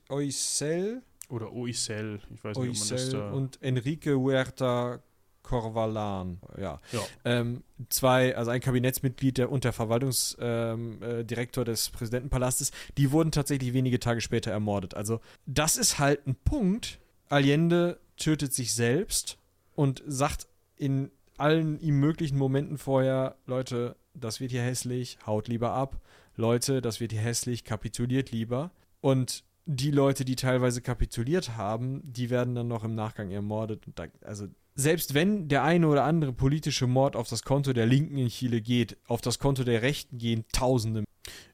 B: Oisel,
A: oder Oisel, ich weiß nicht, ob man das da...
B: und Enrique Huerta Corvalan. Ja.
A: Ja.
B: Ähm, zwei, also ein Kabinettsmitglied der, und der Verwaltungsdirektor ähm, äh, des Präsidentenpalastes, die wurden tatsächlich wenige Tage später ermordet. Also, das ist halt ein Punkt. Allende tötet sich selbst und sagt in allen ihm möglichen Momenten vorher, Leute, das wird hier hässlich, haut lieber ab. Leute, das wird hier hässlich, kapituliert lieber. Und die Leute, die teilweise kapituliert haben, die werden dann noch im Nachgang ermordet. Und da, also selbst wenn der eine oder andere politische Mord auf das Konto der Linken in Chile geht, auf das Konto der Rechten gehen Tausende.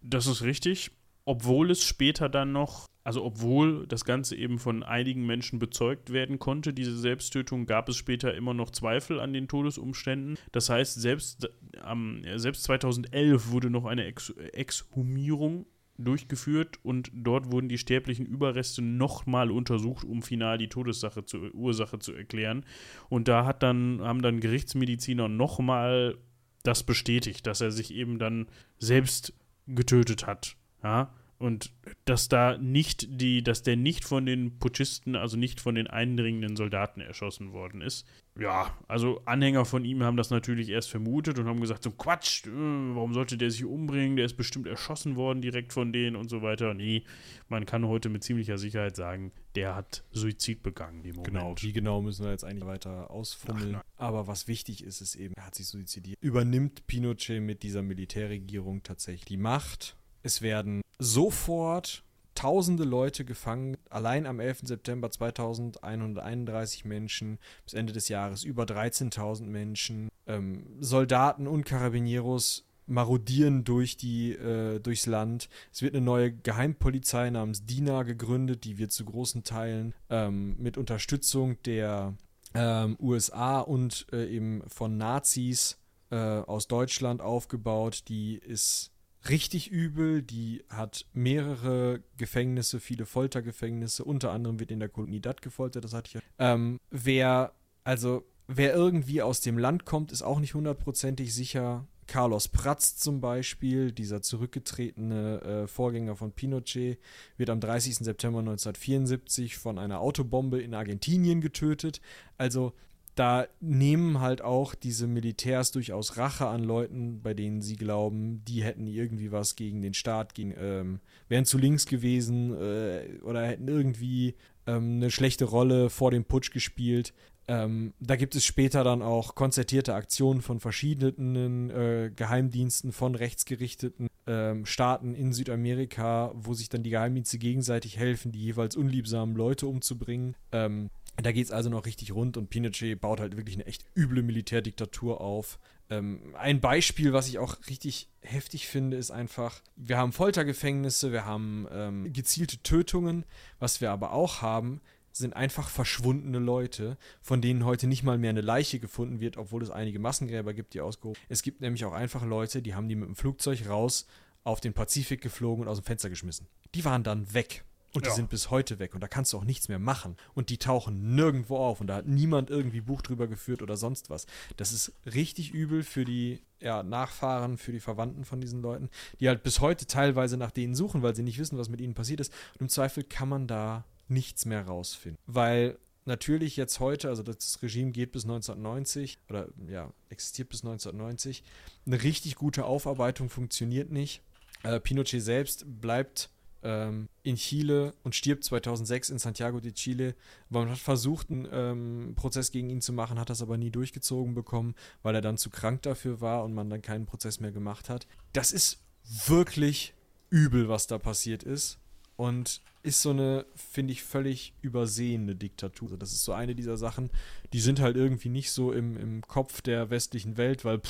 A: Das ist richtig, obwohl es später dann noch, also obwohl das Ganze eben von einigen Menschen bezeugt werden konnte, diese Selbsttötung, gab es später immer noch Zweifel an den Todesumständen. Das heißt, selbst, ähm, selbst 2011 wurde noch eine Ex Exhumierung durchgeführt und dort wurden die sterblichen Überreste nochmal untersucht, um final die Todessache zu, Ursache zu erklären. Und da hat dann, haben dann Gerichtsmediziner nochmal das bestätigt, dass er sich eben dann selbst getötet hat. Ja, und dass da nicht die, dass der nicht von den Putschisten, also nicht von den eindringenden Soldaten erschossen worden ist. Ja, also Anhänger von ihm haben das natürlich erst vermutet und haben gesagt, so Quatsch, äh, warum sollte der sich umbringen? Der ist bestimmt erschossen worden direkt von denen und so weiter. Nee, man kann heute mit ziemlicher Sicherheit sagen, der hat Suizid begangen im Moment.
B: Genau, wie genau müssen wir jetzt eigentlich weiter ausfummeln.
A: Ach,
B: Aber was wichtig ist, ist eben, er hat sich suizidiert. Übernimmt Pinochet mit dieser Militärregierung tatsächlich die Macht. Es werden sofort tausende Leute gefangen. Allein am 11. September 2131 Menschen, bis Ende des Jahres über 13.000 Menschen. Ähm, Soldaten und Carabinieros marodieren durch die, äh, durchs Land. Es wird eine neue Geheimpolizei namens DINA gegründet, die wird zu großen Teilen ähm, mit Unterstützung der ähm, USA und äh, eben von Nazis äh, aus Deutschland aufgebaut. Die ist richtig übel, die hat mehrere Gefängnisse, viele Foltergefängnisse, unter anderem wird in der Kolonie Dat gefoltert, das hatte ich ja. Ähm, wer, also, wer irgendwie aus dem Land kommt, ist auch nicht hundertprozentig sicher. Carlos Prats zum Beispiel, dieser zurückgetretene äh, Vorgänger von Pinochet, wird am 30. September 1974 von einer Autobombe in Argentinien getötet. Also da nehmen halt auch diese Militärs durchaus Rache an Leuten, bei denen sie glauben, die hätten irgendwie was gegen den Staat, gegen, ähm, wären zu links gewesen äh, oder hätten irgendwie ähm, eine schlechte Rolle vor dem Putsch gespielt. Ähm, da gibt es später dann auch konzertierte Aktionen von verschiedenen äh, Geheimdiensten, von rechtsgerichteten ähm, Staaten in Südamerika, wo sich dann die Geheimdienste gegenseitig helfen, die jeweils unliebsamen Leute umzubringen. Ähm, da geht es also noch richtig rund und Pinochet baut halt wirklich eine echt üble Militärdiktatur auf. Ähm, ein Beispiel, was ich auch richtig heftig finde, ist einfach, wir haben Foltergefängnisse, wir haben ähm, gezielte Tötungen. Was wir aber auch haben, sind einfach verschwundene Leute, von denen heute nicht mal mehr eine Leiche gefunden wird, obwohl es einige Massengräber gibt, die ausgehoben Es gibt nämlich auch einfach Leute, die haben die mit dem Flugzeug raus auf den Pazifik geflogen und aus dem Fenster geschmissen. Die waren dann weg. Und die
A: Ja.
B: sind bis heute weg und da kannst du auch nichts mehr machen. Und die tauchen nirgendwo auf und da hat niemand irgendwie Buch drüber geführt oder sonst was. Das ist richtig übel für die ja, Nachfahren, für die Verwandten von diesen Leuten, die halt bis heute teilweise nach denen suchen, weil sie nicht wissen, was mit ihnen passiert ist. Und im Zweifel kann man da nichts mehr rausfinden. Weil natürlich jetzt heute, also das Regime geht bis 1990 oder ja, existiert bis 1990. Eine richtig gute Aufarbeitung funktioniert nicht. Äh, Pinochet selbst bleibt ähm, in Chile und stirbt 2006 in Santiago de Chile. Man hat versucht, einen ähm, Prozess gegen ihn zu machen, hat das aber nie durchgezogen bekommen, weil er dann zu krank dafür war und man dann keinen Prozess mehr gemacht hat. Das ist wirklich übel, was da passiert ist. Und ist so eine, finde ich, völlig übersehene Diktatur. Das ist so eine dieser Sachen, die sind halt irgendwie nicht so im, im Kopf der westlichen Welt, weil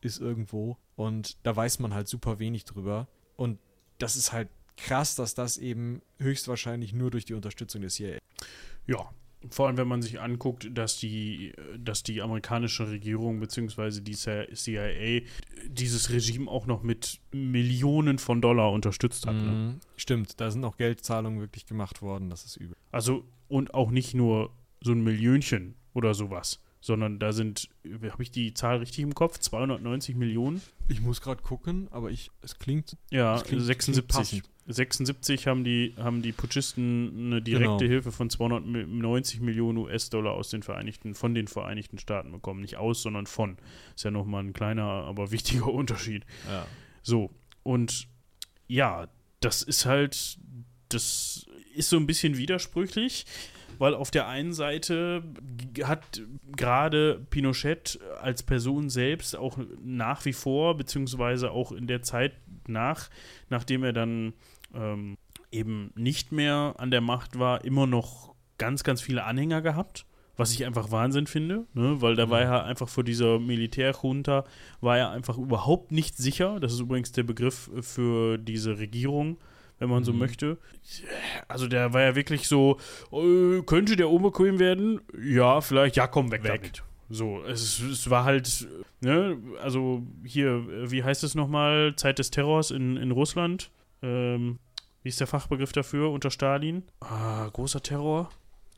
B: ist irgendwo. Und da weiß man halt super wenig drüber. Und das ist halt krass, dass das eben höchstwahrscheinlich nur durch die Unterstützung des CIA.
A: Ja, vor allem wenn man sich anguckt, dass die, dass die amerikanische Regierung bzw. die CIA dieses Regime auch noch mit Millionen von Dollar unterstützt hat. Ne?
B: Mhm. Stimmt, da sind auch Geldzahlungen wirklich gemacht worden, das ist übel.
A: Also, und auch nicht nur so ein Millionchen oder sowas, sondern da sind, habe ich die Zahl richtig im Kopf? 290 Millionen?
B: Ich muss gerade gucken, aber ich, es klingt.
A: Ja,
B: Das klingt-
A: 76.
B: klingt passend.
A: 76 haben die, haben die Putschisten eine direkte
B: Genau.
A: Hilfe von 290 Millionen US-Dollar aus den Vereinigten, von den Vereinigten Staaten bekommen. Nicht aus, sondern von. Ist ja nochmal ein kleiner, aber wichtiger (laughs) Unterschied.
B: Ja.
A: So, und ja, das ist halt, das ist so ein bisschen widersprüchlich, weil auf der einen Seite hat gerade Pinochet als Person selbst auch nach wie vor, beziehungsweise auch in der Zeit nach, nachdem er dann ähm, eben nicht mehr an der Macht war, immer noch ganz, ganz viele Anhänger gehabt. Was ich einfach Wahnsinn finde, ne? weil da war er einfach vor dieser Militärjunta, war er einfach überhaupt nicht sicher. Das ist übrigens der Begriff für diese Regierung, wenn man so
B: Mhm.
A: möchte. Also der war ja wirklich so, äh, könnte der unbequem werden? Ja, vielleicht, ja, komm, weg,
B: Weg.
A: damit. So, es, es war halt, ne, also hier, äh, wie heißt es nochmal, Zeit des Terrors in, in Russland. Ähm, wie ist der Fachbegriff dafür unter Stalin? Ah, großer Terror.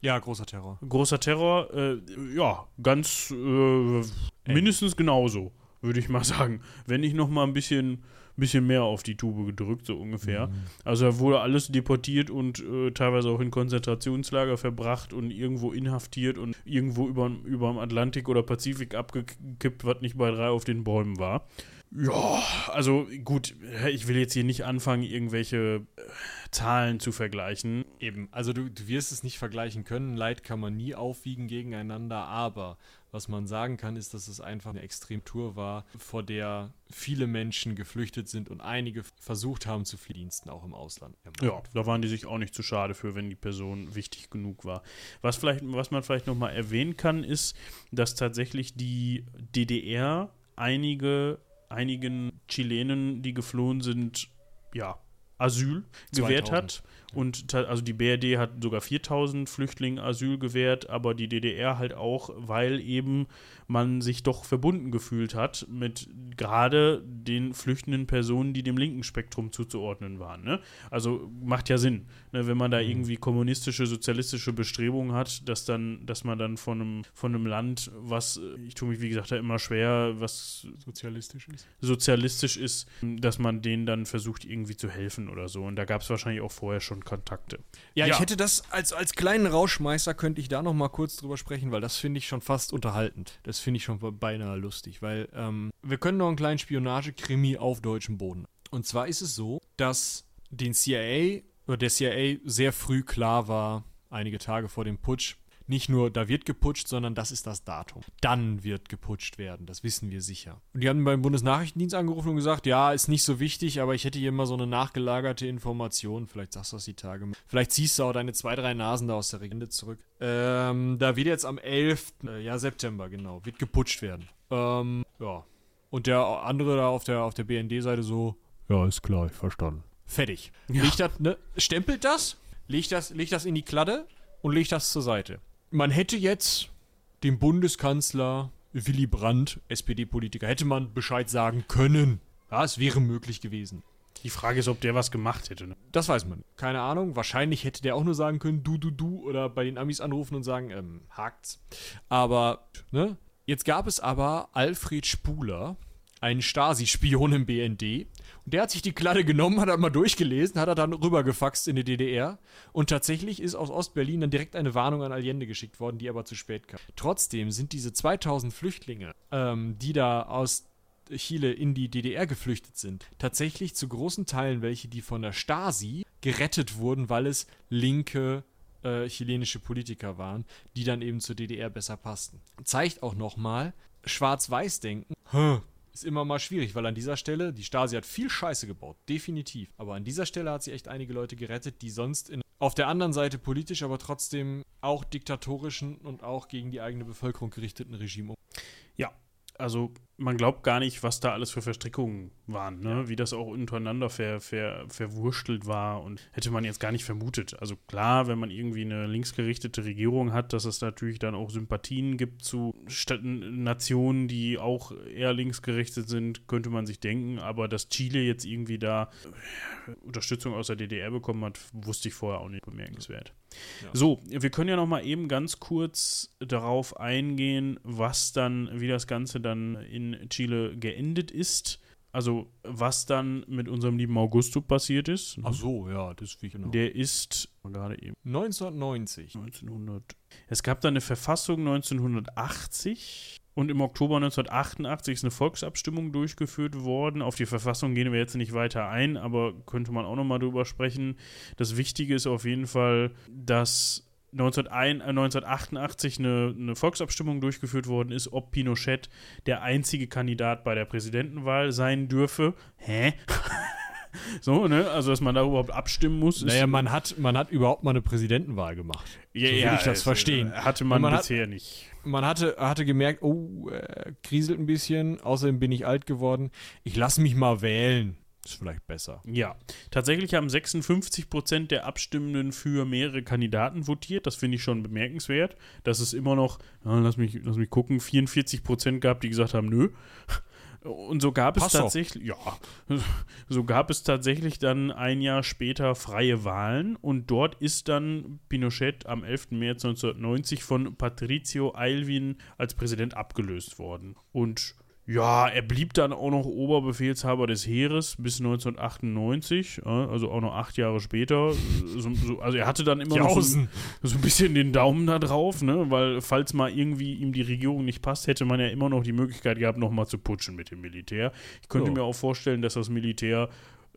B: ja, großer Terror.
A: Großer Terror, äh, ja, ganz äh, mindestens genauso, würde ich mal sagen. Wenn nicht noch mal ein bisschen, bisschen mehr auf die Tube gedrückt, so ungefähr.
B: Mhm.
A: Also da wurde alles deportiert und äh, teilweise auch in Konzentrationslager verbracht und irgendwo inhaftiert und irgendwo über dem Atlantik oder Pazifik abgekippt, was nicht bei drei auf den Bäumen war. Ja, also gut, ich will jetzt hier nicht anfangen, irgendwelche äh, Zahlen zu vergleichen.
B: Eben, also du, du wirst es nicht vergleichen können. Leid kann man nie aufwiegen gegeneinander, aber was man sagen kann, ist, dass es einfach eine Extremtour war, vor der viele Menschen geflüchtet sind und einige versucht haben zu fliehen, auch im Ausland.
A: Ja, da waren die sich auch nicht zu schade für, wenn die Person wichtig genug war. Was, vielleicht, was man vielleicht nochmal erwähnen kann, ist, dass tatsächlich die DDR einige, einigen Chilenen, die geflohen sind, ja, Asyl gewährt
B: 2000.
A: hat. Und also die BRD hat sogar 4000 Flüchtlingen Asyl gewährt, aber die DDR halt auch, weil eben man sich doch verbunden gefühlt hat mit gerade den flüchtenden Personen, die dem linken Spektrum zuzuordnen waren. Ne? Also macht ja Sinn, ne? wenn man da irgendwie kommunistische, sozialistische Bestrebungen hat, dass dann, dass man dann von einem, von einem Land, was, äh, ich tue mich wie gesagt da immer schwer, was
B: Sozialistisch ist.
A: sozialistisch ist, dass man denen dann versucht irgendwie zu helfen oder so. Und da gab es wahrscheinlich auch vorher schon und Kontakte.
B: Ja, ich hätte das als, als kleinen Rauschmeister könnte ich da noch mal kurz drüber sprechen, weil das finde ich schon fast unterhaltend. Das finde ich schon beinahe lustig, weil ähm, wir können noch einen kleinen Spionage-Krimi auf deutschem Boden. Und zwar ist es so, dass den CIA oder der CIA sehr früh klar war, einige Tage vor dem Putsch, nicht nur, da wird geputscht, sondern das ist das Datum. Dann wird geputscht werden, das wissen wir sicher. Und die haben beim Bundesnachrichtendienst angerufen und gesagt, ja, ist nicht so wichtig, aber ich hätte hier mal so eine nachgelagerte Information. Vielleicht sagst du das die Tage. Vielleicht ziehst du auch deine zwei, drei Nasen da aus der Regende zurück. Ähm, da wird jetzt am 11. Äh, ja, September, genau, wird geputscht werden. Ähm, ja. Und der andere da auf der, auf der BND-Seite so, ja, ist klar, ich verstanden. Fertig. Ja. Legt das, ne, stempelt das, legt das, legt das in die Kladde und legt das zur Seite man hätte jetzt dem Bundeskanzler Willy Brandt, SPD-Politiker, hätte man Bescheid sagen können. Ja, es wäre möglich gewesen.
A: Die Frage ist, ob der was gemacht hätte. Ne?
B: Das weiß man. Keine Ahnung. Wahrscheinlich hätte der auch nur sagen können, du, du, du, oder bei den Amis anrufen und sagen, ähm, hakt's. Aber, ne? Jetzt gab es aber Alfred Spuler, einen Stasi-Spion im BND. Und der hat sich die Kladde genommen, hat er mal durchgelesen, hat er dann rübergefaxt in die DDR. Und tatsächlich ist aus Ostberlin dann direkt eine Warnung an Allende geschickt worden, die aber zu spät kam. Trotzdem sind diese 2000 Flüchtlinge, ähm, die da aus Chile in die DDR geflüchtet sind, tatsächlich zu großen Teilen welche, die von der Stasi gerettet wurden, weil es linke äh, chilenische Politiker waren, die dann eben zur DDR besser passten. Zeigt auch nochmal, Schwarz-Weiß-Denken, ist immer mal schwierig, weil an dieser Stelle, die Stasi hat viel Scheiße gebaut, definitiv. Aber an dieser Stelle hat sie echt einige Leute gerettet, die sonst in, auf der anderen Seite politisch, aber trotzdem auch diktatorischen und auch gegen die eigene Bevölkerung gerichteten Regime.
A: Ja, also man glaubt gar nicht, was da alles für Verstrickungen waren, ne? Ja. wie das auch untereinander ver, ver, verwurstelt war und hätte man jetzt gar nicht vermutet. Also klar, wenn man irgendwie eine linksgerichtete Regierung hat, dass es natürlich dann auch Sympathien gibt zu Nationen, die auch eher linksgerichtet sind, könnte man sich denken, aber dass Chile jetzt irgendwie da äh, Unterstützung aus der DDR bekommen hat, wusste ich vorher auch nicht bemerkenswert. Ja. So, wir können ja noch mal eben ganz kurz darauf eingehen, was dann, wie das Ganze dann in Chile geendet ist. Also, was dann mit unserem lieben Augusto passiert ist.
B: Ne? Ach so, ja, das
A: wie genau. Der ist
B: gerade eben. 1990.
A: 1900. Es gab dann eine Verfassung 1980 und im Oktober 1988 ist eine Volksabstimmung durchgeführt worden. Auf die Verfassung gehen wir jetzt nicht weiter ein, aber könnte man auch nochmal drüber sprechen. Das Wichtige ist auf jeden Fall, dass 1988 äh, eine, eine, Volksabstimmung durchgeführt worden ist, ob Pinochet der einzige Kandidat bei der Präsidentenwahl sein dürfe. Hä? (laughs) so, ne? Also, dass man da überhaupt abstimmen muss.
B: Naja, man hat, man hat überhaupt mal eine Präsidentenwahl gemacht.
A: Ja, so ja, ich das verstehen.
B: Hatte man, man bisher
A: hat,
B: nicht. Man hatte, hatte gemerkt, oh, äh, kriselt ein bisschen. Außerdem bin ich alt geworden. Ich lasse mich mal wählen. Ist vielleicht besser.
A: Ja, tatsächlich haben 56 Prozent der Abstimmenden für mehrere Kandidaten votiert. Das finde ich schon bemerkenswert. Dass es immer noch, ja, lass, mich, lass mich gucken, 44 Prozent gab, die gesagt haben, nö. Und so gab es tatsächlich, ja, so gab es tatsächlich dann ein Jahr später freie Wahlen und dort ist dann Pinochet am 11. März 1990 von Patricio Aylwin als Präsident abgelöst worden. Und ja, er blieb dann auch noch Oberbefehlshaber des Heeres bis 1998, also auch noch acht Jahre später. So, so, also er hatte dann immer noch so, so, ein bisschen den Daumen da drauf, ne? weil falls mal irgendwie ihm die Regierung nicht passt, hätte man ja immer noch die Möglichkeit gehabt, nochmal zu putschen mit dem Militär. Ich könnte mir auch vorstellen, dass das Militär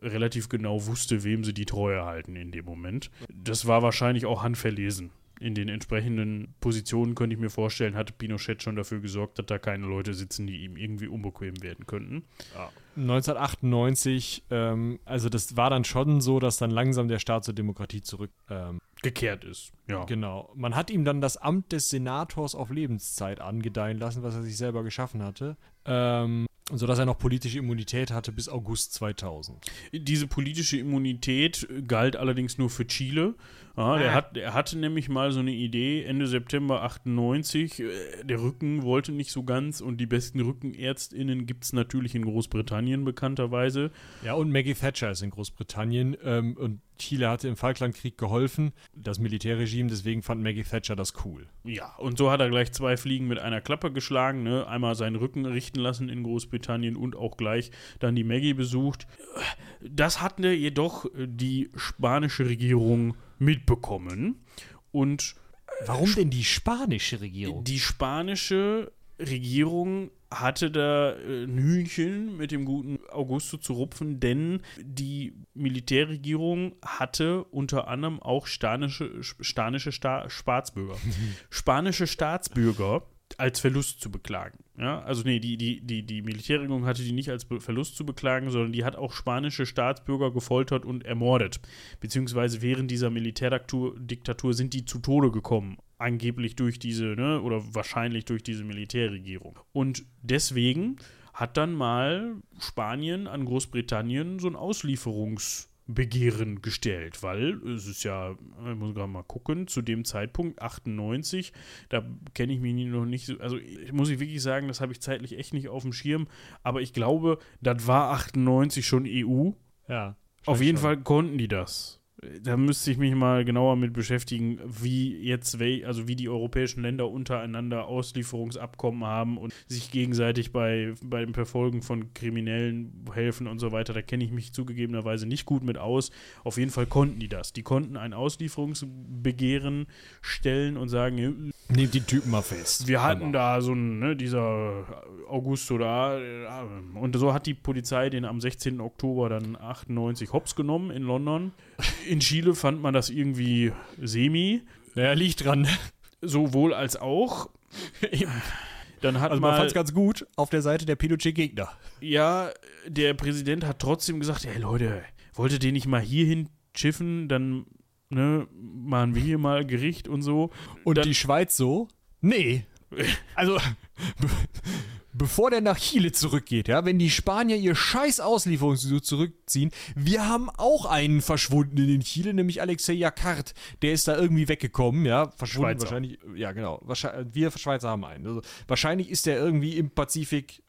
A: relativ genau wusste, wem sie die Treue halten in dem Moment. Das war wahrscheinlich auch handverlesen in den entsprechenden Positionen könnte ich mir vorstellen, hatte Pinochet schon dafür gesorgt, dass da keine Leute sitzen, die ihm irgendwie unbequem werden könnten.
B: Ja. 1998, ähm, also das war dann schon so, dass dann langsam der Staat zur Demokratie zurückgekehrt
A: ähm, ist. Ja.
B: Genau. Man hat ihm dann das Amt des Senators auf Lebenszeit angedeihen lassen, was er sich selber geschaffen hatte. Ähm, sodass er noch politische Immunität hatte bis August 2000.
A: Diese politische Immunität galt allerdings nur für Chile. Ja, der, ah. hat, der hatte nämlich mal so eine Idee, Ende September 98, äh, der Rücken wollte nicht so ganz und die besten RückenärztInnen gibt es natürlich in Großbritannien bekannterweise.
B: Ja, und Maggie Thatcher ist in Großbritannien ähm, und Chile hatte im Falklandkrieg geholfen, das Militärregime Regime, deswegen fand Maggie Thatcher das cool.
A: Ja, und so hat er gleich zwei Fliegen mit einer Klappe geschlagen. Ne? Einmal seinen Rücken richten lassen in Großbritannien und auch gleich dann die Maggie besucht. Das hatte jedoch die spanische Regierung mitbekommen. Und
B: Warum denn die spanische Regierung?
A: die spanische Regierung hatte da äh, ein Hühnchen mit dem guten Augusto zu rupfen, denn die Militärregierung hatte unter anderem auch spanische, spanische Sta Staatsbürger. (laughs) spanische Staatsbürger als Verlust zu beklagen. Ja, also nee, die, die, die, die Militärregierung hatte die nicht als Verlust zu beklagen, sondern die hat auch spanische Staatsbürger gefoltert und ermordet. Beziehungsweise während dieser Militärdiktatur Diktatur sind die zu Tode gekommen. Angeblich durch diese, ne, oder wahrscheinlich durch diese Militärregierung. Und deswegen hat dann mal Spanien an Großbritannien so ein Auslieferungsbegehren gestellt, weil es ist ja, ich muss gerade mal gucken, zu dem Zeitpunkt 98, da kenne ich mich noch nicht so, also ich- muss ich wirklich sagen, das habe ich zeitlich echt nicht auf dem Schirm, aber ich glaube, das war 98 schon EU.
B: Ja.
A: Auf jeden
B: schon.
A: Fall konnten die das. Da müsste ich mich mal genauer mit beschäftigen, wie jetzt, also wie die europäischen Länder untereinander Auslieferungsabkommen haben und sich gegenseitig bei, beim Verfolgen von Kriminellen helfen und so weiter. Da kenne ich mich zugegebenerweise nicht gut mit aus. Auf jeden Fall konnten die das. Die konnten ein Auslieferungsbegehren stellen und sagen,
B: Nehmt die Typen mal fest.
A: wir hatten da so einen, ne, dieser Augusto da, äh, und so hat die Polizei den am 16. Oktober dann 98 hops genommen in London. (laughs) In Chile fand man das irgendwie semi,
B: Ja, liegt dran.
A: sowohl als auch. Dann hat
B: Also man
A: mal,
B: fand's ganz gut auf der Seite der Pinochet-Gegner.
A: ja, der Präsident hat trotzdem gesagt, ey Leute, wolltet ihr nicht mal hierhin schiffen, dann ne, machen wir hier mal Gericht und so.
B: Und
A: Dann-
B: die Schweiz so? Nee. (laughs) Also, bevor der nach Chile zurückgeht, ja, wenn die Spanier ihr scheiß Auslieferungsgesuch zurückziehen, wir haben auch einen verschwundenen in Chile, nämlich Alexei Jacquard. Der ist da irgendwie weggekommen, ja, verschwunden
A: Schweizer.
B: wahrscheinlich, ja genau, wahrscheinlich, wir Schweizer haben einen. Also, wahrscheinlich ist der irgendwie im Pazifik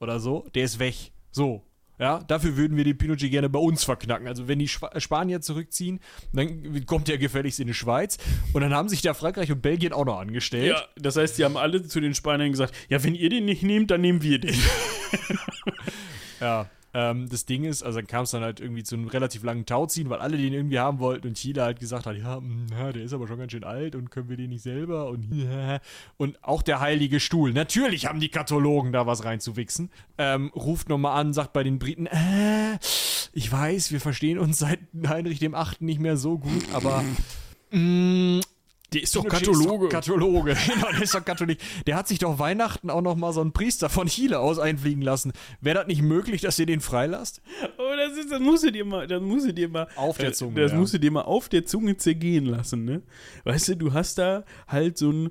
B: oder so, der ist weg. So. Ja, dafür würden wir den Pinochet gerne bei uns verknacken. Also wenn die Schwa Spanier zurückziehen, dann kommt der gefälligst in die Schweiz. Und dann haben sich da Frankreich und Belgien auch noch angestellt.
A: Ja, das heißt, die haben alle zu den Spaniern gesagt, ja, wenn ihr den nicht nehmt, dann nehmen wir den. (laughs)
B: Ja. Ähm, das Ding ist, also dann kam es dann halt irgendwie zu einem relativ langen Tauziehen, weil alle den irgendwie haben wollten und Chile halt gesagt hat, ja, mh, ja, der ist aber schon ganz schön alt und können wir den nicht selber und und auch der heilige Stuhl. Natürlich haben die Kathologen da was reinzuwichsen. Ähm, ruft nochmal an, sagt bei den Briten, äh, ich weiß, wir verstehen uns seit Heinrich dem Achten nicht mehr so gut, aber mh,
A: Der ist doch Kathologe.
B: Ist doch Kathologe. (laughs) genau, der ist doch Katholik. Der hat sich doch Weihnachten auch noch mal so einen Priester von Chile aus einfliegen lassen. Wäre das nicht möglich, dass ihr den freilasst?
A: Oh, das, ist, das musst du dir mal, das musst du dir mal
B: Auf der
A: äh,
B: Zunge,
A: Das
B: ja.
A: musst du dir mal auf der Zunge zergehen lassen, ne? Weißt du, du hast da halt so einen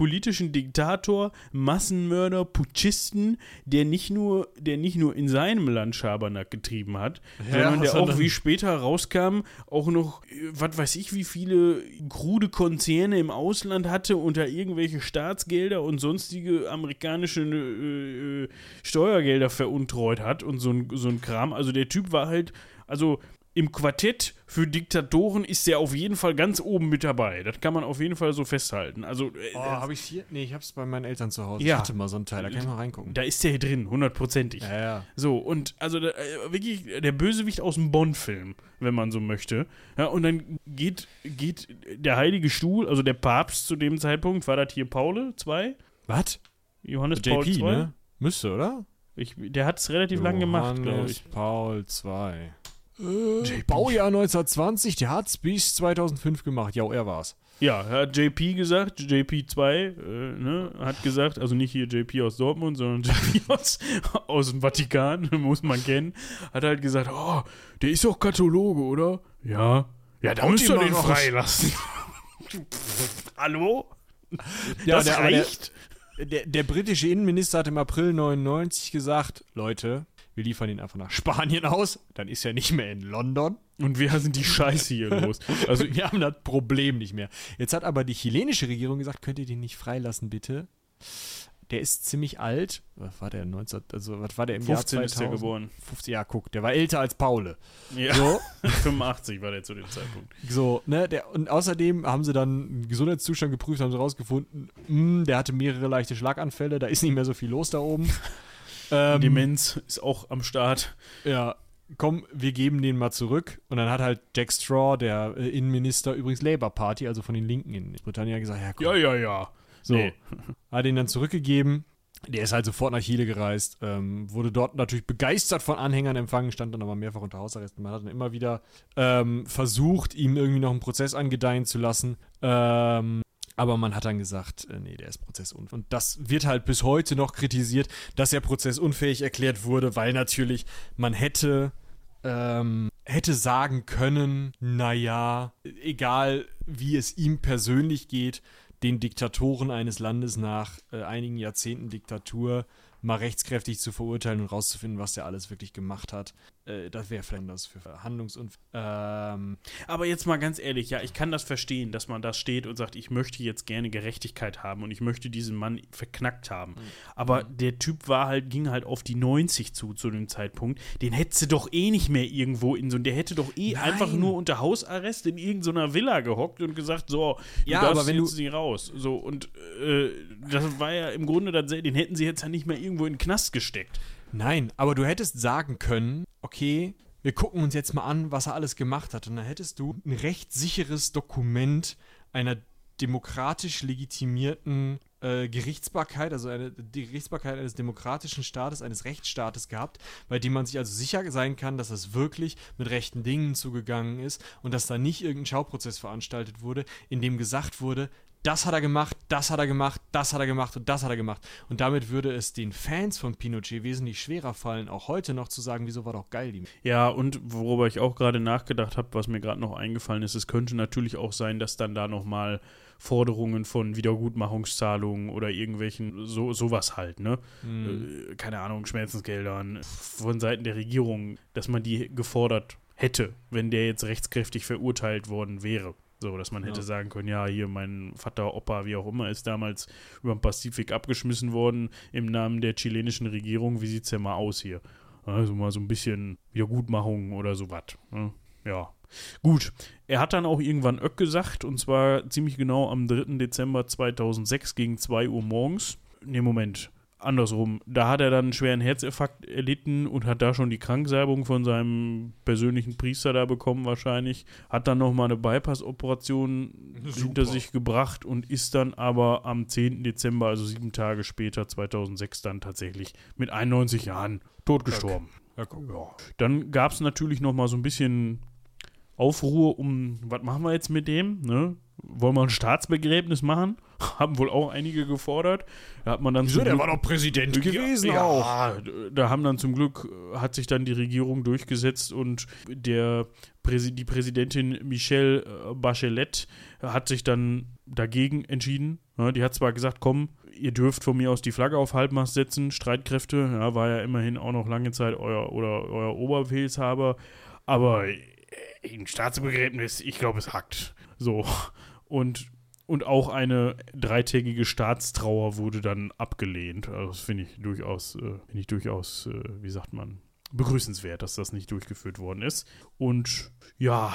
A: politischen Diktator, Massenmörder, Putschisten, der nicht nur, der nicht nur in seinem Land Schabernack getrieben hat,
B: Ja,
A: sondern der auch, wie später rauskam, auch noch, äh, was weiß ich, wie viele krude Konzerne im Ausland hatte und da irgendwelche Staatsgelder und sonstige amerikanische äh, äh, Steuergelder veruntreut hat und so ein, so ein Kram. Also der Typ war halt, also im Quartett für Diktatoren ist der auf jeden Fall ganz oben mit dabei. Das kann man auf jeden Fall so festhalten. Also äh,
B: Oh, habe ich hier? Nee, ich hab's bei meinen Eltern zu Hause.
A: Ja.
B: Ich hatte mal so einen Teil, da kann ich mal reingucken.
A: da ist der drin, hundertprozentig.
B: Ja, ja.
A: So, und also äh, wirklich der Bösewicht aus dem Bond-Film, wenn man so möchte. Ja, und dann geht, geht der Heilige Stuhl, also der Papst zu dem Zeitpunkt, war das hier Paul II?
B: Was?
A: Johannes Paul
B: JP,
A: II?
B: ne? Müsste, oder?
A: Ich, der hat es relativ lang gemacht, glaube
B: Johannes
A: ich.
B: Paul II. Äh, Baujahr 1920, der hat's bis 2005 gemacht. Ja, er war's.
A: Ja, er hat JP gesagt, JP2, äh, ne, hat gesagt, also nicht hier JP aus Dortmund, sondern (laughs) JP aus, aus dem Vatikan, (laughs) muss man kennen, hat halt gesagt, oh, der ist doch Kathologe, oder? Ja. Ja, da müsst ihr den freilassen. (laughs) Hallo?
B: Ja,
A: das
B: der- aber der-
A: reicht?
B: Der, der britische Innenminister hat im April 99 gesagt, Leute, wir liefern ihn einfach nach Spanien aus, dann ist er nicht mehr in London.
A: Und wir sind die Scheiße hier los.
B: Also (laughs) wir haben das Problem nicht mehr. Jetzt hat aber die chilenische Regierung gesagt, könnt ihr den nicht freilassen, bitte? der ist ziemlich alt. Was war der 19, also was war der im
A: 15
B: Jahr
A: ist der
B: 2000?
A: geboren.
B: 50, ja, guck, der war älter als Paule.
A: Ja.
B: So, (laughs)
A: 85 war der zu dem Zeitpunkt.
B: so, ne, der, und außerdem haben sie dann den Gesundheitszustand geprüft, haben sie rausgefunden, mh, der hatte mehrere leichte Schlaganfälle, da ist nicht mehr so viel los da oben. Ähm,
A: Demenz ist auch am Start.
B: Ja, komm, wir geben den mal zurück. Und dann hat halt Jack Straw, der äh, Innenminister, übrigens Labour Party, also von den Linken in Britannien, gesagt, ja, komm,
A: Ja, ja, ja.
B: so.
A: nee.
B: Hat ihn dann zurückgegeben. Der ist halt sofort nach Chile gereist, ähm, wurde dort natürlich begeistert von Anhängern empfangen, stand dann aber mehrfach unter Hausarrest. Man hat dann immer wieder ähm, versucht, ihm irgendwie noch einen Prozess angedeihen zu lassen. Ähm, aber man hat dann gesagt, äh, nee, der ist prozessunfähig. Und das wird halt bis heute noch kritisiert, dass er prozessunfähig erklärt wurde, weil natürlich man hätte, ähm, hätte sagen können, naja, egal wie es ihm persönlich geht, den Diktatoren eines Landes nach äh, einigen Jahrzehnten Diktatur mal rechtskräftig zu verurteilen und rauszufinden, was der alles wirklich gemacht hat. Äh, das wäre vielleicht das für Verhandlungsunfähigkeit. Ähm,
A: Aber jetzt mal ganz ehrlich, ja, ich kann das verstehen, dass man da steht und sagt, ich möchte jetzt gerne Gerechtigkeit haben und ich möchte diesen Mann verknackt haben. Aber der Typ war halt, ging halt auf die 90 zu, zu dem Zeitpunkt. Den hättest du doch eh nicht mehr irgendwo in so, der hätte doch eh
B: Nein.
A: einfach nur unter Hausarrest in irgendeiner Villa gehockt und gesagt, so, du
B: Ja, aber wenn
A: jetzt nicht raus. So, und äh, das war ja im Grunde, das, den hätten sie jetzt ja nicht mehr irgendwo in den Knast gesteckt.
B: Nein, aber du hättest sagen können, okay, wir gucken uns jetzt mal an, was er alles gemacht hat. Und dann hättest du ein recht sicheres Dokument einer demokratisch legitimierten äh, Gerichtsbarkeit, also eine die Gerichtsbarkeit eines demokratischen Staates, eines Rechtsstaates gehabt, bei dem man sich also sicher sein kann, dass es wirklich mit rechten Dingen zugegangen ist und dass da nicht irgendein Schauprozess veranstaltet wurde, in dem gesagt wurde, das hat er gemacht, das hat er gemacht, das hat er gemacht und das hat er gemacht. Und damit würde es den Fans von Pinochet wesentlich schwerer fallen, auch heute noch zu sagen, wieso war doch geil die.
A: Ja, und worüber ich auch gerade nachgedacht habe, was mir gerade noch eingefallen ist, es könnte natürlich auch sein, dass dann da nochmal Forderungen von Wiedergutmachungszahlungen oder irgendwelchen, so, sowas halt, ne? Äh, keine Ahnung, Schmerzensgeldern von Seiten der Regierung, dass man die gefordert hätte, wenn der jetzt rechtskräftig verurteilt worden wäre. So, dass man hätte
B: Ja.
A: sagen können, ja, hier mein Vater, Opa, wie auch immer, ist damals über den Pazifik abgeschmissen worden im Namen der chilenischen Regierung. Wie sieht's denn mal aus hier? Also mal so ein bisschen Wiedergutmachung oder sowas. Ne? Ja. Gut. Er hat dann auch irgendwann Öck gesagt, und zwar ziemlich genau am 3. Dezember 2006 gegen 2 Uhr morgens. Ne, Moment. Andersrum. Da hat er dann einen schweren Herzinfarkt erlitten und hat da schon die Kranksalbung von seinem persönlichen Priester da bekommen wahrscheinlich. Hat dann nochmal eine Bypass-Operation hinter sich gebracht und ist dann aber am 10. Dezember, also sieben Tage später, 2006, dann tatsächlich mit 91 Jahren totgestorben.
B: Guck.
A: Ja. Dann gab es natürlich noch mal so ein bisschen Aufruhr um, was machen wir jetzt mit dem? Ne? Wollen wir ein Staatsbegräbnis machen? (laughs) Haben wohl auch einige gefordert. Da hat man dann zum Glück-
B: doch Präsident
A: ja, da haben dann zum Glück, äh, hat sich dann die Regierung durchgesetzt und der Präsi die Präsidentin Michelle äh, Bachelet hat sich dann dagegen entschieden. Ja, die hat zwar gesagt, komm, ihr dürft von mir aus die Flagge auf Halbmast setzen, Streitkräfte, ja, war ja immerhin auch noch lange Zeit euer, oder euer Oberbefehlshaber, aber äh, ein Staatsbegräbnis, ich glaube, es hackt. So. Und und auch eine dreitägige Staatstrauer wurde dann abgelehnt. Also das finde ich durchaus, äh, finde ich durchaus, äh, wie sagt man, begrüßenswert, dass das nicht durchgeführt worden ist. Und ja,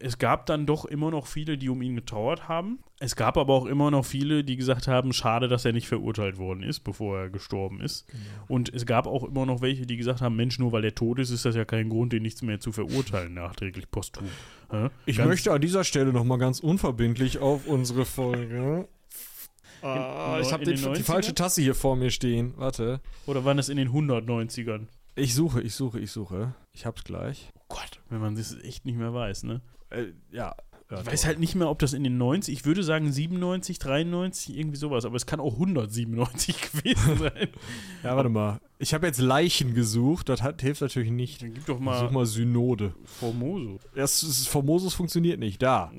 A: es gab dann doch immer noch viele, die um ihn getrauert haben. Es gab aber auch immer noch viele, die gesagt haben, schade, dass er nicht verurteilt worden ist, bevor er gestorben ist. Und es gab auch immer noch welche, die gesagt haben, Mensch, nur weil er tot ist, ist das ja kein Grund, den nichts mehr zu verurteilen, nachträglich posthum. Hä?
B: Ich
A: Ganz-
B: möchte an dieser Stelle nochmal ganz unverbindlich auf unsere Folge. Ah, ich habe die
A: 90ern?
B: falsche Tasse hier vor mir stehen. Warte.
A: Oder waren es in den 190ern?
B: Ich suche, ich suche, ich suche. Ich hab's gleich.
A: Oh Gott, wenn man das echt nicht mehr weiß, ne?
B: Äh, ja.
A: Ich weiß halt nicht mehr, ob das in den 90, ich würde sagen 97, 93, irgendwie sowas, aber es kann auch 197 (laughs) gewesen sein.
B: Ja, warte mal. Ich habe jetzt Leichen gesucht. Das hat, hilft natürlich nicht.
A: Dann gib doch
B: Such
A: mal
B: mal Synode.
A: Formoso.
B: Das, das Formosus funktioniert nicht. Da.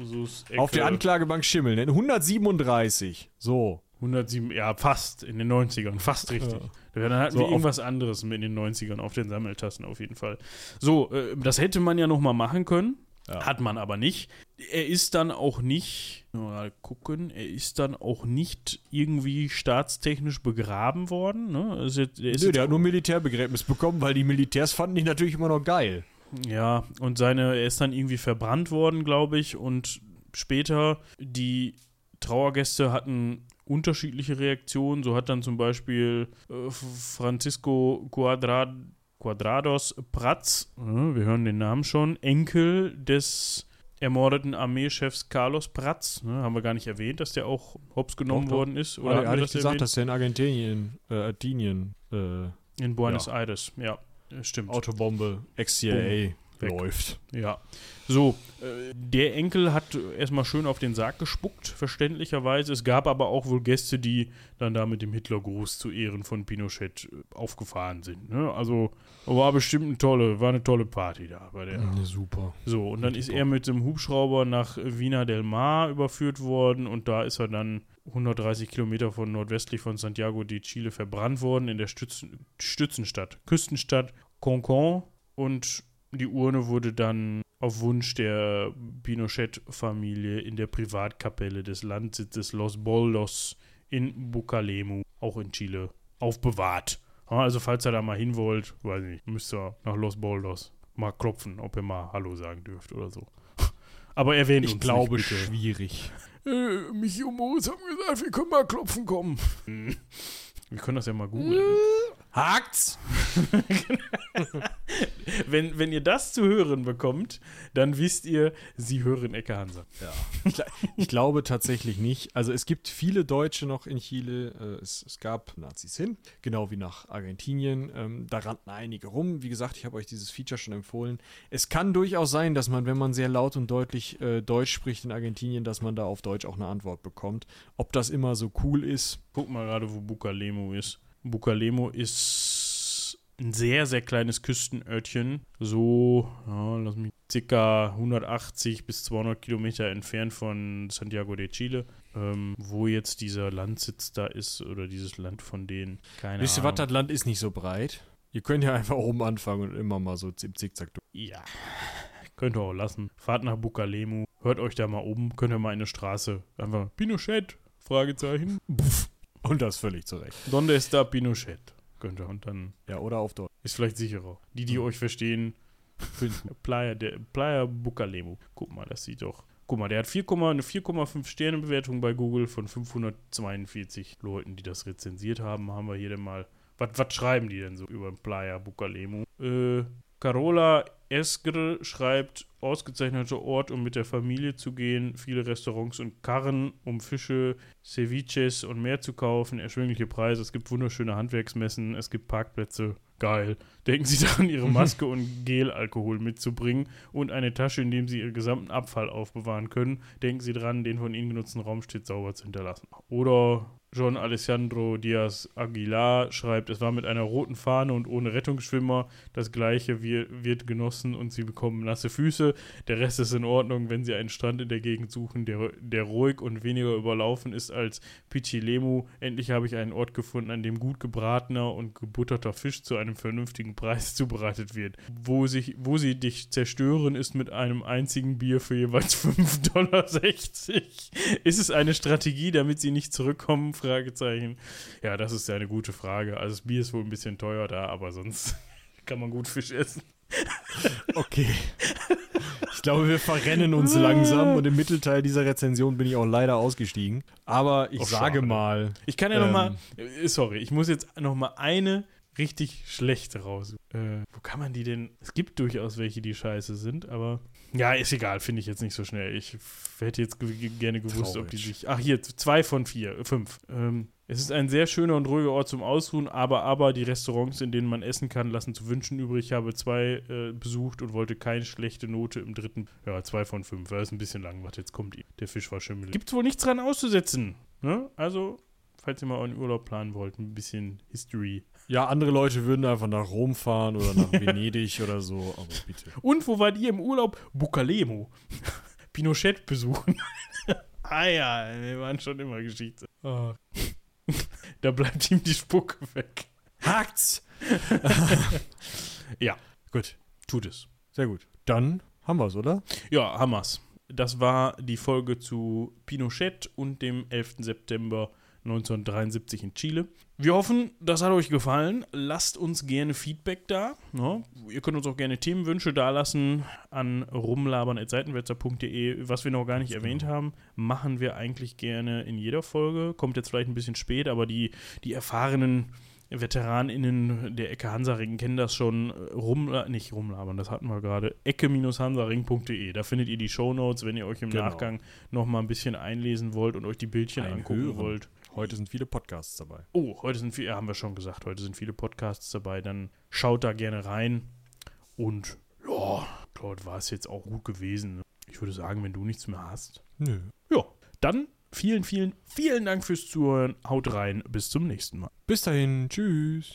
B: Auf der. Anklagebank Schimmel. Ne? 137. So.
A: 107, ja, fast in den 90ern, fast richtig.
B: Ja.
A: Dann hatten
B: So,
A: wir irgendwas anderes in den 90ern auf den Sammeltassen auf jeden Fall. So, äh, das hätte man ja noch mal machen können.
B: Ja.
A: Hat man aber nicht. Er ist dann auch nicht, mal gucken, er ist dann auch nicht irgendwie staatstechnisch begraben worden. Ne? Also jetzt- er ist
B: Nö, der hat nur Militärbegräbnis bekommen, weil die Militärs fanden ihn natürlich immer noch geil.
A: Ja, und seine, er ist dann irgendwie verbrannt worden, glaube ich, und später die Trauergäste hatten unterschiedliche Reaktionen. So hat dann zum Beispiel äh, Francisco Quadra Quadrados Prats, äh, wir hören den Namen schon, Enkel des ermordeten Armeechefs Carlos Prats, ne, haben wir gar nicht erwähnt, dass der auch hops genommen
B: Doch, doch.
A: worden ist. Oder
B: Oder
A: hatten wir das
B: gesagt,
A: erwähnt?
B: dass er in Argentinien, äh, Argentinien, äh,
A: In Buenos
B: Ja.
A: Aires, ja, äh, stimmt.
B: Autobombe, ex-CIA
A: Weg.
B: läuft.
A: Ja. So, äh, der Enkel hat erstmal schön auf den Sarg gespuckt, verständlicherweise. Es gab aber auch wohl Gäste, die dann da mit dem Hitlergruß zu Ehren von Pinochet äh, aufgefahren sind. Ne? Also war bestimmt eine tolle, war eine tolle Party da bei der.
B: Ja, super.
A: So, und dann ist er mit dem Hubschrauber nach Vina del Mar überführt worden und da ist er dann 130 Kilometer von nordwestlich von Santiago de Chile verbrannt worden in der Stützen, Stützenstadt, Küstenstadt Concon und die Urne wurde dann auf Wunsch der Pinochet-Familie in der Privatkapelle des Landsitzes Los Boldos in Bucalemu, auch in Chile, aufbewahrt. Also falls ihr da mal hin wollt, weiß nicht, müsst ihr nach Los Boldos mal klopfen, ob ihr mal Hallo sagen dürft oder so. (laughs) Aber erwähnt
B: Ich
A: uns
B: glaube,
A: nicht, bitte.
B: schwierig.
A: Äh, Michi und Moritz haben gesagt, wir können mal klopfen kommen. (laughs) Wir können das ja mal googeln.
B: Hakt's! (laughs)
A: Wenn, wenn ihr das zu hören bekommt, dann wisst ihr, sie hören Ecke Hansa. (laughs)
B: Ich, gl- ich glaube tatsächlich nicht. Also es gibt viele Deutsche noch in Chile. Äh, Es, es gab Nazis hin, genau wie nach Argentinien. Ähm, da rannten einige rum. Wie gesagt, ich habe euch dieses Feature schon empfohlen. Es kann durchaus sein, dass man, wenn man sehr laut und deutlich äh, Deutsch spricht in Argentinien, dass man da auf Deutsch auch eine Antwort bekommt. Ob das immer so cool ist,
A: Guck mal gerade, wo Bucalemo ist. Bucalemo ist ein sehr, sehr kleines Küstenörtchen. So, ja, lass mich, circa 180 bis 200 Kilometer entfernt von Santiago de Chile. Ähm, wo jetzt dieser Landsitz da ist oder dieses Land von denen. Keine
B: wisst ihr was, das Land ist nicht so breit. Ihr könnt ja einfach oben anfangen und immer mal so im Zickzack durch.
A: Ja. Könnt ihr auch lassen. Fahrt nach Bucalemu. Hört euch da mal um. Könnt ihr mal in eine Straße. Einfach Pinochet? Fragezeichen.
B: Und das völlig zurecht.
A: Donde está Pinochet? Könnt ihr. Und dann
B: Ja, oder auf Deutsch.
A: ist vielleicht sicherer. Die, die euch verstehen, finden (laughs) Playa, Playa Bucalemu. Guck mal, das sieht doch. Guck mal, der hat 4, eine 4,5 Sterne Bewertung bei Google von 542 Leuten, die das rezensiert haben. Haben wir hier denn mal. Was was schreiben die denn so über Playa Bucalemu? Äh, Carola Esgr schreibt, ausgezeichneter Ort, um mit der Familie zu gehen, viele Restaurants und Karren, um Fische, Ceviches und mehr zu kaufen, erschwingliche Preise, es gibt wunderschöne Handwerksmessen, es gibt Parkplätze, geil. Denken Sie (laughs) daran, Ihre Maske und Gelalkohol mitzubringen und eine Tasche, in dem Sie Ihren gesamten Abfall aufbewahren können. Denken Sie dran, den von Ihnen genutzten Raum stets sauber zu hinterlassen. Oder John Alessandro Diaz Aguilar schreibt, es war mit einer roten Fahne und ohne Rettungsschwimmer. Das gleiche wir, wird genossen und sie bekommen nasse Füße. Der Rest ist in Ordnung, wenn sie einen Strand in der Gegend suchen, der, der ruhig und weniger überlaufen ist als Pichilemu. Endlich habe ich einen Ort gefunden, an dem gut gebratener und gebutterter Fisch zu einem vernünftigen Preis (laughs) zubereitet wird. Wo, sich, wo sie dich zerstören, ist mit einem einzigen Bier für jeweils (laughs) 5,60 Dollar. Ist es eine Strategie, damit sie nicht zurückkommen? Fragezeichen. Ja, das ist ja eine gute Frage. Also das Bier ist wohl ein bisschen teuer da, aber sonst (laughs) kann man gut Fisch essen.
B: Okay. Ich glaube, wir verrennen uns langsam und im Mittelteil dieser Rezension bin ich auch leider ausgestiegen. Aber ich
A: Oh,
B: sage
A: schade.
B: mal,
A: Ich kann ja
B: Ähm.
A: mal, äh, sorry, ich muss jetzt noch mal eine richtig schlechte raus. Äh, wo kann man die denn? Es gibt durchaus welche, die scheiße sind, aber ja, ist egal, finde ich jetzt nicht so schnell. Ich hätte jetzt ge gerne gewusst, ob die
B: Traurig.
A: sich. Ach, hier, zwei von vier, äh, fünf. Ähm, es ist ein sehr schöner und ruhiger Ort zum Ausruhen, aber, aber die Restaurants, in denen man essen kann, lassen zu wünschen übrig. Ich habe zwei äh, besucht und wollte keine schlechte Note im dritten. Ja, zwei von fünf. Das ist ein bisschen lang. Warte, jetzt kommt die. Der Fisch war schimmelig. Gibt's wohl nichts dran auszusetzen. Ne? Also, falls ihr mal euren Urlaub planen wollt, ein bisschen History.
B: Ja, andere Leute würden einfach nach Rom fahren oder nach (laughs) Venedig oder so, aber bitte.
A: Und wo wart ihr im Urlaub? Bucalemo. (laughs) Pinochet besuchen. (laughs) ah ja, wir waren schon immer Geschichte. Ah. da bleibt ihm die Spucke weg.
B: Hakt's!
A: Ja,
B: Gut,
A: tut es.
B: sehr gut. Dann Haben wir's, oder?
A: Ja, Hammers. Das war die Folge zu Pinochet und dem 11. September 1973 in Chile. Wir hoffen, das hat euch gefallen. Lasst uns gerne Feedback da. Ne? Ihr könnt uns auch gerne Themenwünsche dalassen an rumlabern.seitenwälzer.de. Was wir noch gar nicht erwähnt haben, machen wir eigentlich gerne in jeder Folge. Kommt jetzt vielleicht ein bisschen spät, aber die, die erfahrenen VeteranInnen der Ecke Hansaring kennen das schon. Rum, nicht rumlabern, das hatten wir gerade. Ecke-hansaring.de. Da findet ihr die Shownotes, wenn ihr euch im
B: Genau.
A: Nachgang noch mal ein bisschen einlesen wollt und euch die Bildchen angucken
B: Einhören.
A: wollt.
B: Heute sind viele Podcasts dabei.
A: Oh, heute sind viele, haben wir schon gesagt, heute sind viele Podcasts dabei. Dann schaut da gerne rein. Und ja, dort war es jetzt auch gut gewesen. Ich würde sagen, wenn du nichts mehr hast.
B: Nö.
A: Ja, dann vielen, vielen, vielen Dank fürs Zuhören. Haut rein. Bis zum nächsten Mal.
B: Bis dahin. Tschüss.